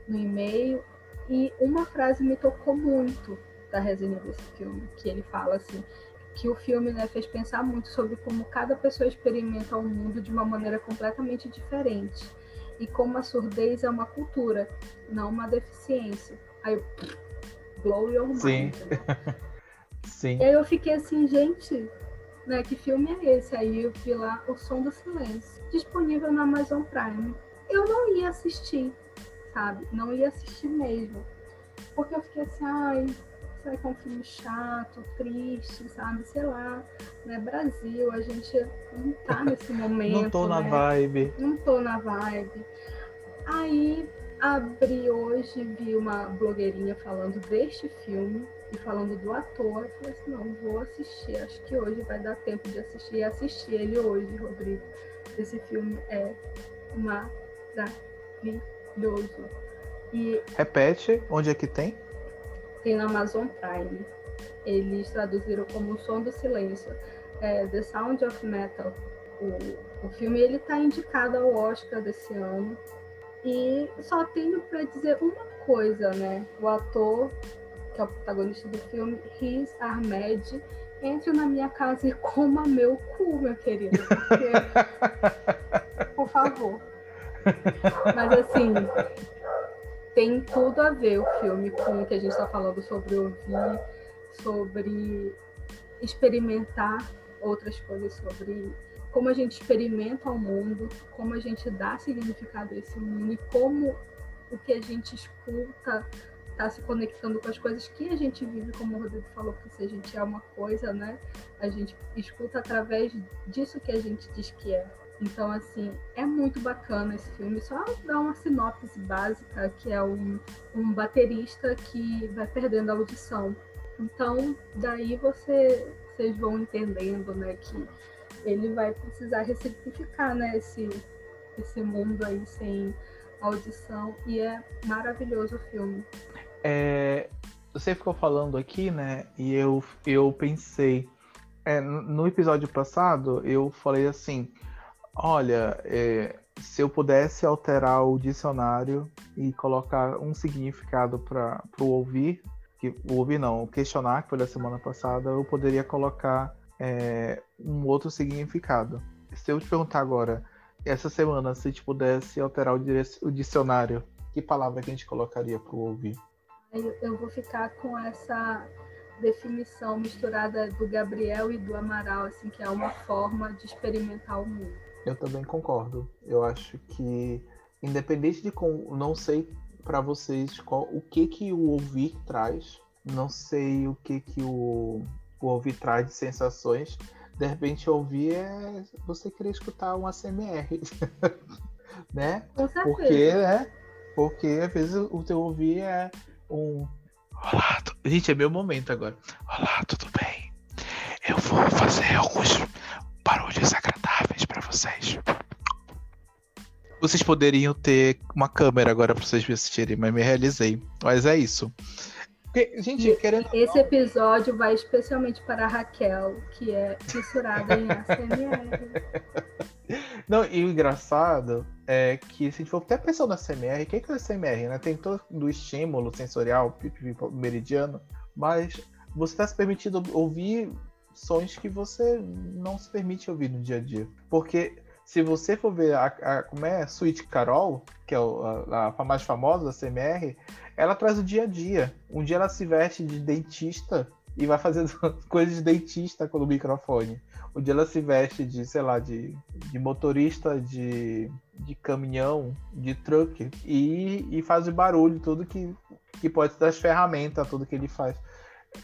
[SPEAKER 1] no e-mail e uma frase me tocou muito da resenha desse filme, que ele fala assim, que o filme né, fez pensar muito sobre como cada pessoa experimenta o mundo de uma maneira completamente diferente e como a surdez é uma cultura, não uma deficiência. Aí eu, blow your mind.
[SPEAKER 2] Sim. Né? (laughs) Sim.
[SPEAKER 1] E aí eu fiquei assim, gente, né, que filme é esse? Aí eu vi lá O Som do Silêncio, disponível na Amazon Prime. Eu não ia assistir, sabe? Não ia assistir mesmo. Porque eu fiquei assim, ai, que é um filme chato, triste, sabe? Sei lá, né? Brasil, a gente não tá (laughs) nesse momento.
[SPEAKER 2] não tô na
[SPEAKER 1] né?
[SPEAKER 2] vibe.
[SPEAKER 1] Não tô na vibe. Aí abri hoje, vi uma blogueirinha falando deste filme e falando do ator. Eu falei assim, não, vou assistir. Acho que hoje vai dar tempo de assistir e assistir ele hoje, Rodrigo. Esse filme é maravilhoso. E
[SPEAKER 2] Repete, onde é que tem?
[SPEAKER 1] Tem na Amazon Prime. Eles traduziram como O Som do Silêncio. É, The Sound of Metal. O, o filme ele está indicado ao Oscar desse ano. E só tenho para dizer uma coisa, né? O ator, que é o protagonista do filme, Riz Ahmed, entre na minha casa e coma meu cu, meu querido. Porque... (laughs) Por favor. Mas assim, tem tudo a ver o filme com o que a gente está falando sobre ouvir, sobre experimentar outras coisas, sobre como a gente experimenta o mundo, como a gente dá significado a esse mundo e como o que a gente escuta está se conectando com as coisas que a gente vive, como o Rodrigo falou, que se a gente é uma coisa, né, a gente escuta através disso que a gente diz que é. Então, assim, é muito bacana esse filme. Só dá uma sinopse básica, que é um, um baterista que vai perdendo a audição. Então, daí você, vocês vão entendendo, né, que ele vai precisar ressignificar, né, esse, esse mundo aí sem audição. E é maravilhoso o filme.
[SPEAKER 2] É, você ficou falando aqui, né, e eu, eu pensei... É, no episódio passado, eu falei assim Olha, é, se eu pudesse alterar o dicionário e colocar um significado para o ouvir, que o ouvir não, o questionar, que foi da semana passada, eu poderia colocar é, um outro significado. Se eu te perguntar agora, essa semana, se te pudesse alterar o, o dicionário, que palavra que a gente colocaria para o ouvir?
[SPEAKER 1] Eu, eu vou ficar com essa definição misturada do Gabriel e do Amaral, assim, que é uma forma de experimentar o mundo.
[SPEAKER 2] Eu também concordo. Eu acho que, independente de como. Não sei para vocês qual, o que que o ouvir traz. Não sei o que que o, o ouvir traz de sensações. De repente, ouvir é você querer escutar um ASMR. (laughs) né? Porque, né? Porque às vezes o teu ouvir é um. Olá, tu... gente, é meu momento agora. Olá, tudo bem? Eu vou fazer alguns barulhos agradáveis para vocês. Vocês poderiam ter uma câmera agora para vocês me assistirem, mas me realizei. Mas é isso. Porque, gente, querendo...
[SPEAKER 1] Esse episódio vai especialmente para a Raquel, que é fissurada em ASMR. (laughs)
[SPEAKER 2] Não, e o engraçado é que se a gente for até pensar na ASMR, o que é, que é ASMR, né? Tem todo o estímulo sensorial, meridiano, mas você está se permitindo ouvir sons que você não se permite ouvir no dia a dia. Porque se você for ver a, a como é Sweet Carol, que é a, a mais famosa da CMR, ela traz o dia a dia. Um dia ela se veste de dentista e vai fazendo (laughs) coisas de dentista com o microfone. Um dia ela se veste de, sei lá, de, de motorista de, de caminhão, de truck, e, e faz o barulho, tudo que, que pode das ferramentas, tudo que ele faz.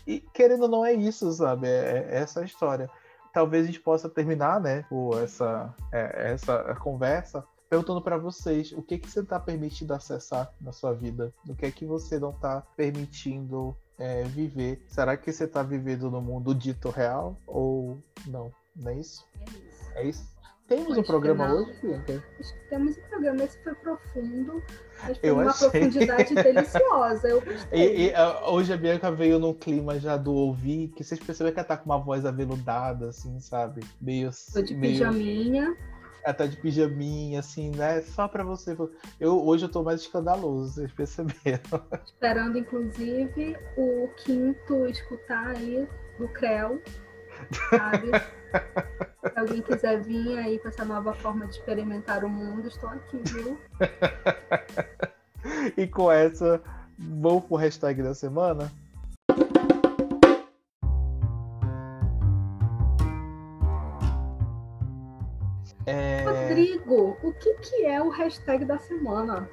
[SPEAKER 2] E querendo ou não é isso, sabe? É, é essa a história. Talvez a gente possa terminar, né, por essa, é, essa conversa perguntando para vocês o que que você está permitindo acessar na sua vida, o que é que você não está permitindo é, viver. Será que você está vivendo no mundo dito real ou não? Não é isso?
[SPEAKER 1] É isso.
[SPEAKER 2] É isso? Temos um programa hoje, Bianca?
[SPEAKER 1] Temos um programa. Esse foi profundo. Mas foi
[SPEAKER 2] Eu
[SPEAKER 1] uma
[SPEAKER 2] achei.
[SPEAKER 1] profundidade (laughs) deliciosa. Eu gostei.
[SPEAKER 2] E, e, hoje a Bianca veio num clima já do ouvir, que vocês perceberam que ela tá com uma voz aveludada, assim, sabe? Meio.
[SPEAKER 1] Tô de
[SPEAKER 2] meio...
[SPEAKER 1] pijaminha.
[SPEAKER 2] Ela tá de pijaminha, assim, né? Só pra você. Eu, hoje eu tô mais escandaloso, vocês perceberam.
[SPEAKER 1] Esperando, inclusive, o quinto escutar aí do Creu. Sabe? (laughs) Se alguém quiser vir aí com essa nova forma de experimentar o mundo, estou aqui, viu? (laughs)
[SPEAKER 2] E com essa, vamos pro hashtag da semana? É...
[SPEAKER 1] Rodrigo, o que, que é o hashtag da semana?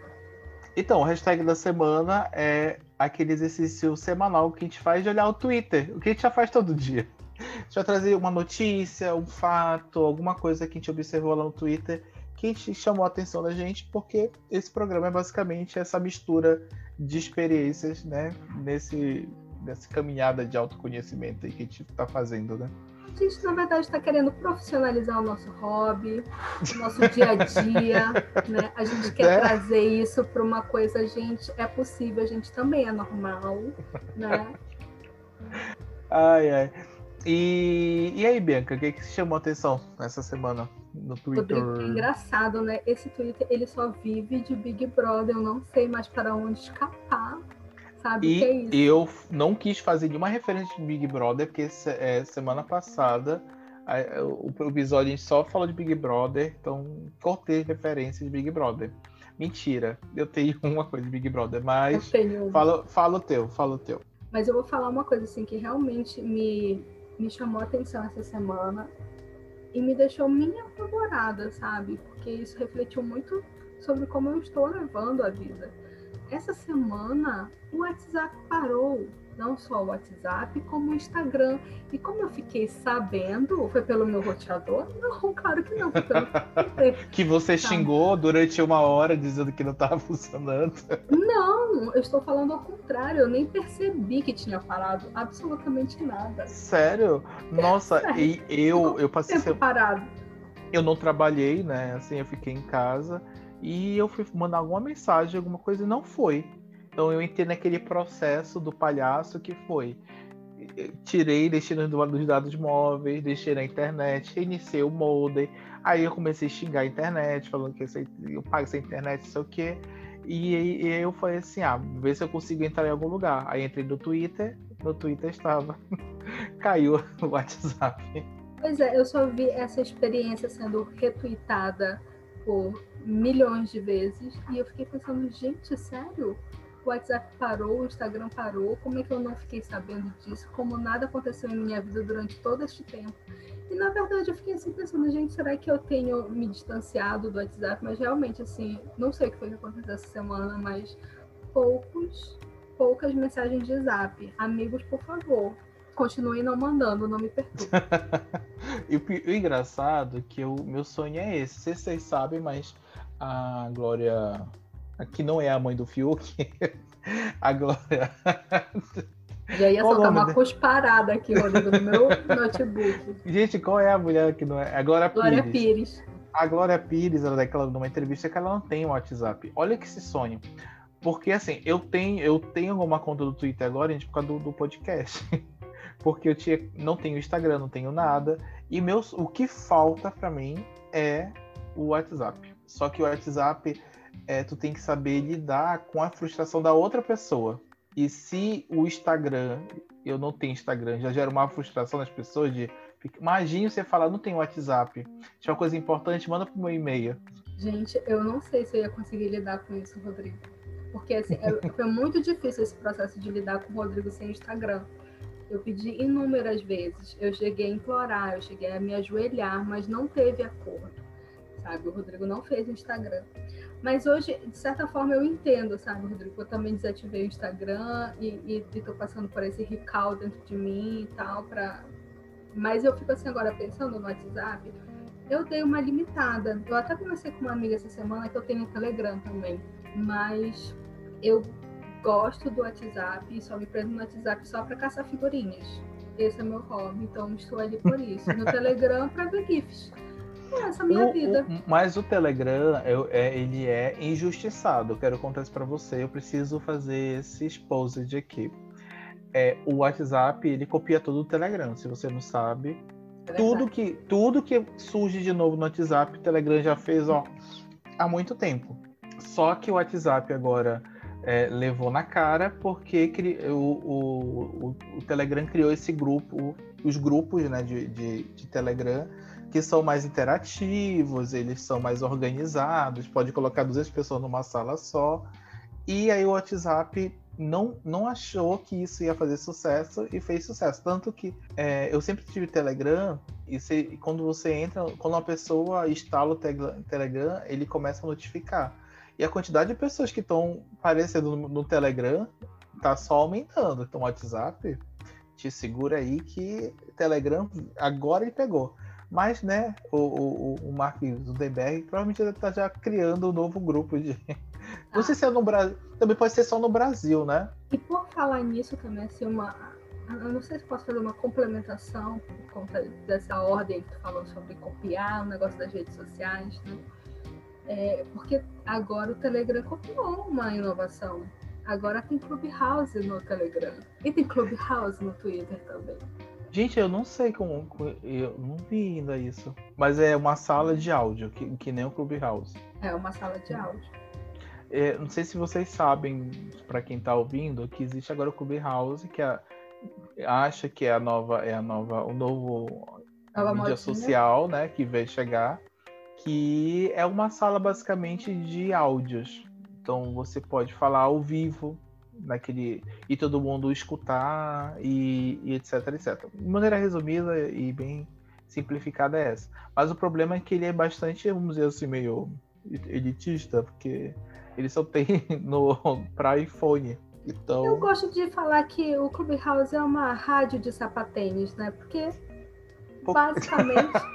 [SPEAKER 2] Então, o hashtag da semana é aquele exercício semanal que a gente faz de olhar o Twitter, o que a gente já faz todo dia. A gente vai trazer uma notícia, um fato, alguma coisa que a gente observou lá no Twitter que a chamou a atenção da gente, porque esse programa é basicamente essa mistura de experiências, né, nesse, nessa caminhada de autoconhecimento que a gente está fazendo, né?
[SPEAKER 1] A gente, na verdade, está querendo profissionalizar o nosso hobby, o nosso dia a dia, (laughs) né? A gente quer
[SPEAKER 2] Né?
[SPEAKER 1] trazer isso para uma coisa, gente, é possível, a gente também é normal, né?
[SPEAKER 2] Ai, ai. E, e aí, Bianca, o que, que chamou a atenção nessa semana no Twitter?
[SPEAKER 1] Rodrigo, é engraçado, né? Esse Twitter, ele só vive de Big Brother, eu não sei mais para onde escapar, sabe o que é
[SPEAKER 2] E
[SPEAKER 1] isso?
[SPEAKER 2] eu não quis fazer nenhuma referência de Big Brother, porque é, semana passada a- o, o episódio a gente só falou de Big Brother, então cortei referência de Big Brother. Mentira, eu tenho (laughs) uma coisa de Big Brother,
[SPEAKER 1] Eu
[SPEAKER 2] mas
[SPEAKER 1] tenho-
[SPEAKER 2] fala, fala o teu, fala o teu.
[SPEAKER 1] Mas eu vou falar uma coisa assim que realmente me, me chamou a atenção essa semana e me deixou minha apavorada, sabe? Porque isso refletiu muito sobre como eu estou levando a vida. Essa semana o WhatsApp parou, não só o WhatsApp, como o Instagram. E como eu fiquei sabendo, foi pelo meu roteador? Não, (laughs) claro que não. (laughs)
[SPEAKER 2] Que você
[SPEAKER 1] Tá.
[SPEAKER 2] xingou durante uma hora dizendo que não estava (laughs) funcionando.
[SPEAKER 1] Não, eu estou falando ao contrário, eu nem percebi que tinha parado absolutamente nada.
[SPEAKER 2] Sério? Nossa, e eu, eu passei
[SPEAKER 1] Tempo parado.
[SPEAKER 2] eu não trabalhei, né? Assim, eu fiquei em casa e eu fui mandar alguma mensagem, alguma coisa e não foi. Então eu entrei naquele processo do palhaço que foi. Tirei, deixei nos dados móveis, deixei na internet, reiniciei o modem. Aí eu comecei a xingar a internet, falando que eu pago essa internet, não sei o quê. E, e eu falei assim, ah, vê se eu consigo entrar em algum lugar. Aí entrei no Twitter, no Twitter estava. (laughs) Caiu o WhatsApp.
[SPEAKER 1] Pois é, eu só vi essa experiência sendo retweetada por milhões de vezes e eu fiquei pensando, gente, sério? O WhatsApp parou, o Instagram parou, como é que eu não fiquei sabendo disso? Como nada aconteceu em minha vida durante todo este tempo. E na verdade eu fiquei assim pensando, gente, será que eu tenho me distanciado do WhatsApp? Mas realmente, assim, não sei o que foi que aconteceu essa semana, mas poucos, poucas mensagens de zap. Amigos, por favor, continuem não mandando, não me perturbe. (laughs)
[SPEAKER 2] E o, engraçado é que o meu sonho é esse. Se vocês sabem, mas a Glória. Aqui não é a mãe do Fiuk. (laughs) A Glória.
[SPEAKER 1] Já ia
[SPEAKER 2] Qual o
[SPEAKER 1] soltar uma
[SPEAKER 2] dele?
[SPEAKER 1] cusparada aqui, Rodrigo, no meu notebook.
[SPEAKER 2] Gente, qual é a mulher que não é? A Glória
[SPEAKER 1] Glória
[SPEAKER 2] Pires.
[SPEAKER 1] Pires.
[SPEAKER 2] A Glória Pires, ela declarou numa entrevista que ela não tem um WhatsApp. Olha que esse sonho. Porque assim, eu tenho, eu tenho uma conta do Twitter agora, gente, por causa do, do podcast. (laughs) Porque eu tinha, não tenho Instagram, não tenho nada. E meus, o que falta pra mim é o WhatsApp. Só que o WhatsApp, é, tu tem que saber lidar com a frustração da outra pessoa. E se o Instagram, eu não tenho Instagram, já gera uma frustração nas pessoas de. Imagine você falar, não tem WhatsApp. Se é uma coisa importante, manda pro meu e-mail.
[SPEAKER 1] Gente, eu não sei se eu ia conseguir lidar com isso, Rodrigo. Porque assim, é- foi muito difícil esse processo de lidar com o Rodrigo sem Instagram. Eu pedi inúmeras vezes, eu cheguei a implorar, eu cheguei a me ajoelhar, mas não teve acordo, sabe? O Rodrigo não fez Instagram. Mas hoje, de certa forma, eu entendo, sabe, Rodrigo? Eu também desativei o Instagram e, e, e tô passando por esse recall dentro de mim e tal, pra... Mas eu fico assim agora pensando no WhatsApp, eu dei uma limitada. Eu até conversei com uma amiga essa semana que eu tenho Telegram também, mas eu gosto do WhatsApp e só me prendo no WhatsApp só para caçar figurinhas. Esse é meu hobby, então estou ali por isso. No Telegram para ver GIFs. Essa é a minha
[SPEAKER 2] O-
[SPEAKER 1] vida.
[SPEAKER 2] o- mas o Telegram, eu- é, ele é injustiçado. Eu quero contar isso pra você. Eu preciso fazer esse exposed aqui. É, o WhatsApp, ele copia tudo do Telegram. Se você não sabe, tudo que, tudo que surge de novo no WhatsApp, o Telegram já fez ó, há muito tempo. Só que o WhatsApp agora é, levou na cara porque cri- o, o, o, o Telegram criou esse grupo, os grupos né, de, de, de Telegram, que são mais interativos, eles são mais organizados, pode colocar 200 pessoas numa sala só. E aí o WhatsApp não, não achou que isso ia fazer sucesso e fez sucesso. Tanto que é, eu sempre tive Telegram e você- e quando você entra, quando uma pessoa instala o Telegram, ele começa a notificar. E a quantidade de pessoas que estão aparecendo no, no Telegram tá só aumentando. Então o WhatsApp te segura aí que Telegram agora ele pegou. Mas, né, o, o, o Mark Zuckerberg provavelmente ele tá já criando um novo grupo de. (laughs) Não sei se é no Brasil. Também pode ser só no Brasil, né?
[SPEAKER 1] E por falar nisso também, assim, uma. Eu não sei se posso fazer uma complementação por conta dessa ordem que tu falou sobre copiar o negócio das redes sociais, né? É, porque agora o Telegram copiou uma inovação. Agora tem Clubhouse no Telegram. E tem Clubhouse no Twitter também.
[SPEAKER 2] Gente, eu não sei como. Eu não vi ainda isso. Mas é uma sala de áudio, que, que nem o Clubhouse.
[SPEAKER 1] É uma sala de áudio.
[SPEAKER 2] É, não sei se vocês sabem, para quem tá ouvindo, que existe agora o Clubhouse, que é, acha que é a nova, é a nova, o novo
[SPEAKER 1] Nova
[SPEAKER 2] mídia
[SPEAKER 1] modinha.
[SPEAKER 2] social, né, que vai chegar, que é uma sala basicamente de áudios. Então você pode falar ao vivo, naquele e todo mundo escutar e, e etc, etc. De maneira resumida e bem simplificada é essa. Mas o problema é que ele é bastante, vamos dizer assim, meio elitista, porque ele só tem (laughs) no para iPhone.
[SPEAKER 1] Eu
[SPEAKER 2] Então,
[SPEAKER 1] gosto de falar que o Clubhouse é uma rádio de sapatênis, né? Porque basicamente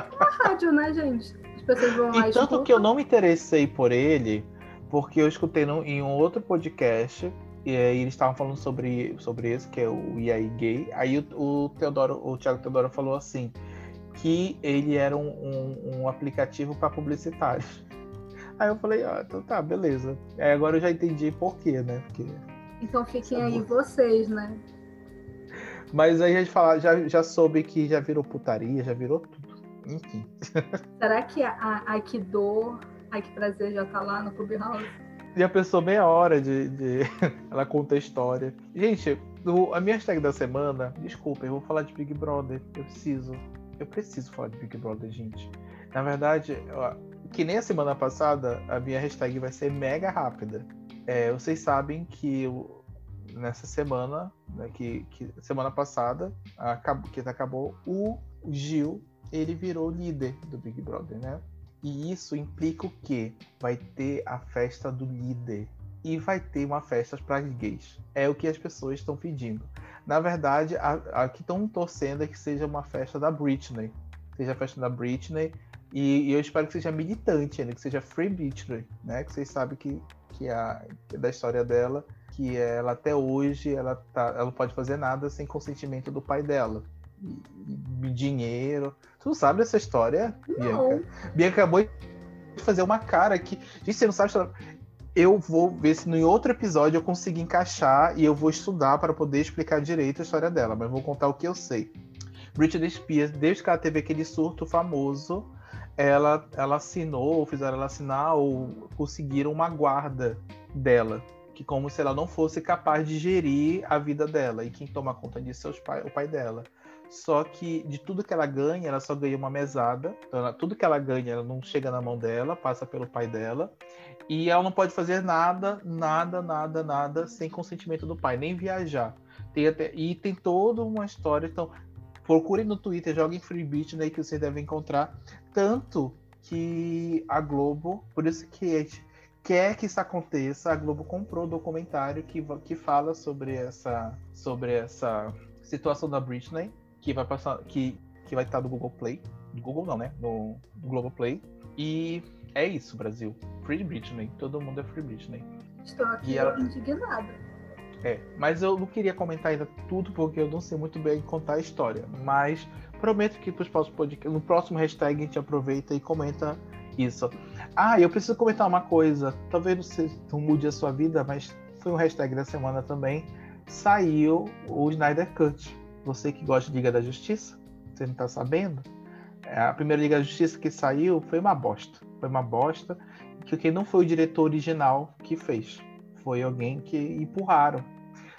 [SPEAKER 1] é uma (laughs) rádio, né, gente? As pessoas vão lá
[SPEAKER 2] E tanto
[SPEAKER 1] escutam.
[SPEAKER 2] que eu não me interessei por ele, porque eu escutei num- em um outro podcast, e aí eles estavam falando sobre, sobre esse, que é o IAI Gay. Aí o, o Teodoro, o Thiago Teodoro falou assim, que ele era um, um- um aplicativo para publicitários. (laughs) Aí eu falei, ah, então tá, beleza. Aí agora eu já entendi por quê, né? Porque...
[SPEAKER 1] Então fiquem aí
[SPEAKER 2] bom.
[SPEAKER 1] vocês, né?
[SPEAKER 2] Mas aí a gente fala, já, já soube que já virou putaria, já virou tudo. Enfim.
[SPEAKER 1] Será que a, a Ai que dor, Ai que prazer já tá lá no Clubhouse?
[SPEAKER 2] Já pensou meia hora de, de- (laughs) ela conta a história. Gente, a minha hashtag da semana, desculpa, eu vou falar de Big Brother. Eu preciso. Eu preciso falar de Big Brother, gente. Na verdade, ó, que nem a semana passada, a minha hashtag vai ser mega rápida. É, vocês sabem que eu- nessa semana, né, que, que semana passada, acabou, que acabou, o Gil, ele virou líder do Big Brother, né? E isso implica o quê? Vai ter a festa do líder. E vai ter uma festa para gays. É o que as pessoas estão pedindo. Na verdade, a, a que estão torcendo é que seja uma festa da Britney. Seja a festa da Britney. E, e eu espero que seja militante que seja Free Britney, né? Que vocês sabem que, que a, que da história dela, que ela até hoje ela, tá, ela não pode fazer nada sem consentimento do pai dela. E, e dinheiro. Tu não sabe dessa história, Bianca?
[SPEAKER 1] Não.
[SPEAKER 2] Bianca acabou de fazer uma cara que. Gente, você não sabe. história. Eu vou ver se em outro episódio eu consigo encaixar e eu vou estudar para poder explicar direito a história dela, mas vou contar o que eu sei. Britney Spears, desde que ela teve aquele surto famoso, ela, ela assinou, ou fizeram ela assinar, ou conseguiram uma guarda dela. Que como se ela não fosse capaz de gerir a vida dela. E quem toma conta disso é pai, o pai dela. Só que de tudo que ela ganha, ela só ganha uma mesada. Então, ela- tudo que ela ganha, ela não chega na mão dela, passa pelo pai dela. E ela não pode fazer nada, nada, nada, nada sem consentimento do pai, nem viajar. Tem até- e tem toda uma história. Então, procurem no Twitter, joguem Free Britney que vocês devem encontrar. Tanto que a Globo, por isso que a gente quer que isso aconteça, a Globo comprou um documentário que, que fala sobre essa, sobre essa situação da Britney, que vai passar, que, que vai estar no Google Play. No Google não, né? No, no Globo Play. E é isso, Brasil. Free Britney. Todo mundo é Free Britney.
[SPEAKER 1] Estou aqui
[SPEAKER 2] ela-
[SPEAKER 1] indignada.
[SPEAKER 2] É, mas eu não queria comentar ainda tudo porque eu não sei muito bem contar a história. Mas prometo que pros próximos no próximo hashtag a gente aproveita e comenta isso. Ah, eu preciso comentar uma coisa. Talvez você não mude a sua vida, mas foi um hashtag da semana também. Saiu o Snyder Cut. Você que gosta de Liga da Justiça, você não tá sabendo? É, a primeira Liga da Justiça que saiu foi uma bosta. Foi uma bosta. Que não foi o diretor original que fez foi alguém que empurraram.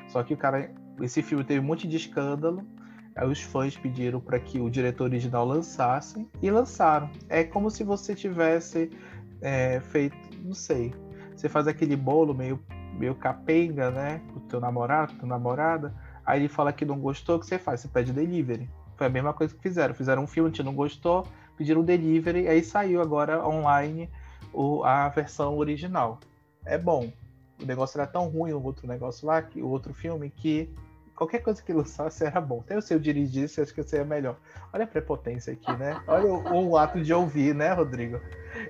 [SPEAKER 2] Só que o cara, esse filme teve um monte de escândalo. Aí os fãs pediram para que o diretor original lançasse e lançaram. É como se você tivesse é, feito, não sei, você faz aquele bolo meio, meio capenga, né, com o teu namorado, tua namorada. Aí ele fala que não gostou, o que você faz? Você pede delivery. Foi a mesma coisa que fizeram. Fizeram um filme, a gente não gostou, pediram delivery, aí saiu agora online o, a versão original. É bom, o negócio era tão ruim, o outro negócio lá, que, o outro filme, que qualquer coisa que lançasse era bom. Até o seu dirigisse, acho que seria melhor. Olha a prepotência aqui, né? Olha o, o ato de ouvir, né, Rodrigo?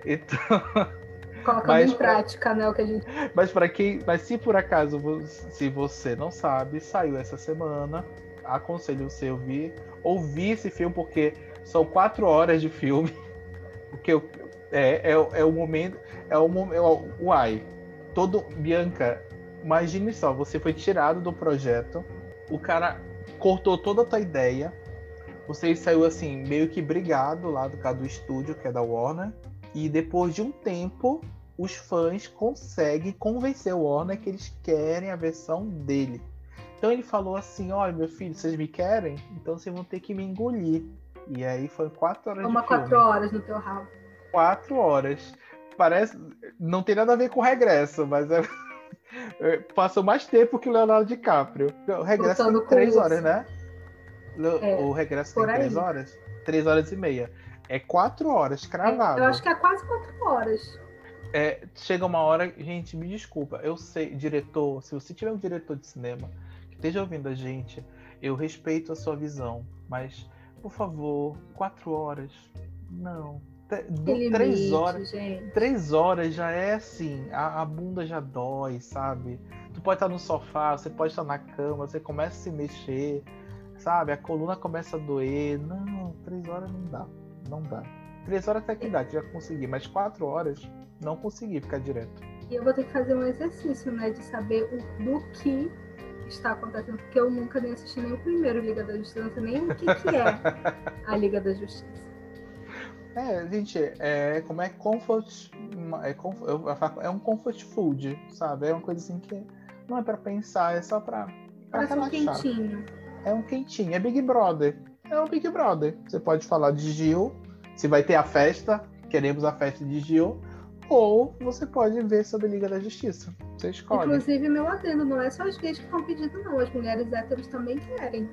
[SPEAKER 1] Então. (laughs) Colocando em prática, né, o que a gente.
[SPEAKER 2] Mas para quem. Mas se por acaso, se você não sabe, saiu essa semana. Aconselho você ouvir. Ouvir esse filme, porque são quatro horas de filme. (laughs) Porque é, é, é o momento. É o momento. É uai todo. Bianca, imagine só, você foi tirado do projeto, o cara cortou toda a tua ideia, você saiu assim, meio que brigado lá do cara do estúdio, que é da Warner, e depois de um tempo, os fãs conseguem convencer o Warner que eles querem a versão dele. Então ele falou assim: olha, meu filho, vocês me querem? Então vocês vão ter que me engolir. E aí foi quatro horas
[SPEAKER 1] Uma
[SPEAKER 2] de
[SPEAKER 1] quatro horas no teu rabo.
[SPEAKER 2] Quatro horas parece. Não tem nada a ver com o regresso, mas é, (laughs) é, passou mais tempo que o Leonardo DiCaprio. O regresso tem três horas, né? É, o regresso tem três horas? Três horas e meia. É quatro horas, cravado.
[SPEAKER 1] eu acho que é quase quatro horas.
[SPEAKER 2] É, chega uma hora, gente, me desculpa. Eu sei, diretor, se você tiver um diretor de cinema que esteja ouvindo a gente, eu respeito a sua visão, mas, por favor, quatro horas. Não,
[SPEAKER 1] do, três horas. Gente.
[SPEAKER 2] Três horas já é assim, a, a, bunda já dói, sabe? Tu pode estar no sofá, você pode estar na cama, você começa a se mexer, sabe? A coluna começa a doer. Não, três horas não dá. Não dá. Três horas até que dá, já consegui, mas quatro horas não consegui ficar direto.
[SPEAKER 1] E eu vou ter que fazer um exercício, né? De saber o, do que está acontecendo, porque eu nunca nem assisti nem o primeiro Liga da Justiça, nem o que, que é a Liga da Justiça. (laughs)
[SPEAKER 2] É, gente, é como é comfort. É, é um comfort food, sabe? É uma coisa assim que não é pra pensar, é só pra, pra
[SPEAKER 1] relaxar. um quentinho.
[SPEAKER 2] É um quentinho, é Big Brother. É um Big Brother. Você pode falar de Gil, se vai ter a festa, queremos a festa de Gil, ou você pode ver sobre Liga da Justiça. Você escolhe.
[SPEAKER 1] Inclusive, meu adendo, não é só as gays que estão pedindo, não. As mulheres héteros também querem.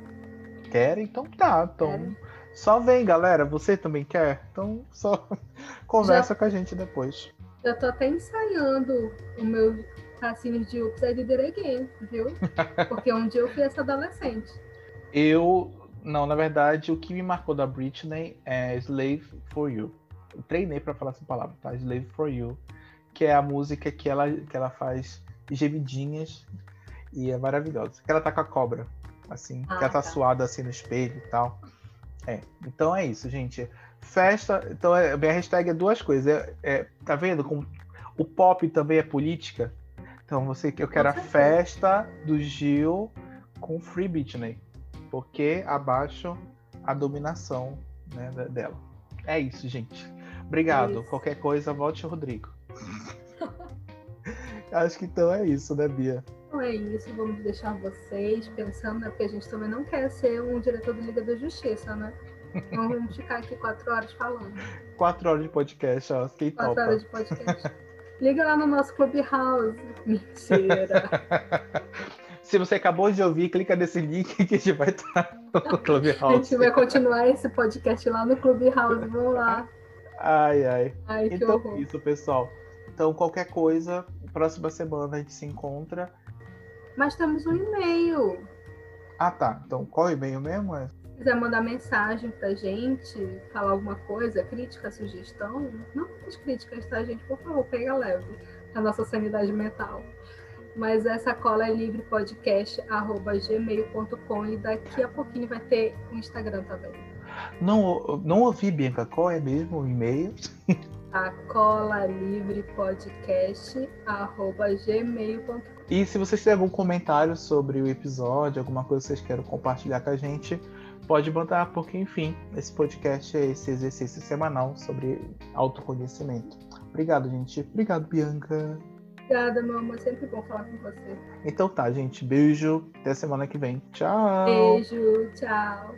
[SPEAKER 2] Querem? Então tá. Então. Querem. Só vem, galera. Você também quer? Então só (laughs) conversa Já... com a gente depois.
[SPEAKER 1] Eu tô até ensaiando o meu passinho de Ups I Did It Again, viu? (laughs) Porque um dia eu fui essa adolescente.
[SPEAKER 2] Eu. Não, na verdade, o que me marcou da Britney é Slave for You. Eu treinei para falar essa palavra, tá? Slave for You. Que é a música que ela, que ela faz gemidinhas e é maravilhosa. Que ela tá com a cobra, assim, ah, que ela tá, tá suada assim no espelho e tal. É, então é isso, gente. Festa, então é, minha hashtag é duas coisas. É, é, tá vendo como o pop também é política? Então você, eu quero a festa do Gil com Free Britney, porque abaixo a dominação né, dela. É isso, gente. Obrigado. É isso. Qualquer coisa, volte Rodrigo. (laughs) Acho que então é isso, né, Bia?
[SPEAKER 1] Então é isso, vamos deixar vocês pensando, né? Porque a gente também não quer ser um diretor do Liga da Justiça, né? Então vamos ficar aqui quatro horas falando.
[SPEAKER 2] Quatro horas de podcast, ó. Quem
[SPEAKER 1] quatro topa. horas de podcast. Liga lá no nosso Clubhouse. (laughs) Mentira. (laughs)
[SPEAKER 2] Se você acabou de ouvir, clica nesse link que a gente vai estar no Clubhouse. A
[SPEAKER 1] gente vai continuar esse podcast lá no Clubhouse. Vamos lá.
[SPEAKER 2] Ai, ai.
[SPEAKER 1] ai
[SPEAKER 2] então,
[SPEAKER 1] horror.
[SPEAKER 2] isso, pessoal. Então, qualquer coisa, próxima semana a gente se encontra.
[SPEAKER 1] Mas temos um e-mail.
[SPEAKER 2] Ah, tá. Então, qual e-mail mesmo
[SPEAKER 1] é? Se quiser mandar mensagem pra gente, falar alguma coisa, crítica, sugestão, não muitas críticas, tá, gente? Por favor, pega leve a nossa sanidade mental. Mas essa cola é livre podcast@gmail.com e daqui a pouquinho vai ter o um Instagram também.
[SPEAKER 2] Não, não ouvi, Bianca. Qual é mesmo o e-mail? (laughs)
[SPEAKER 1] A cola livre podcast@gmail.com.
[SPEAKER 2] E se vocês têm algum comentário sobre o episódio, alguma coisa que vocês querem compartilhar com a gente, pode mandar, porque enfim, esse podcast é esse exercício semanal sobre autoconhecimento. Obrigado, gente. Obrigado, Bianca.
[SPEAKER 1] Obrigada, meu amor. Sempre bom falar com você.
[SPEAKER 2] Então tá, gente. Beijo. Até semana que vem. Tchau.
[SPEAKER 1] Beijo. Tchau.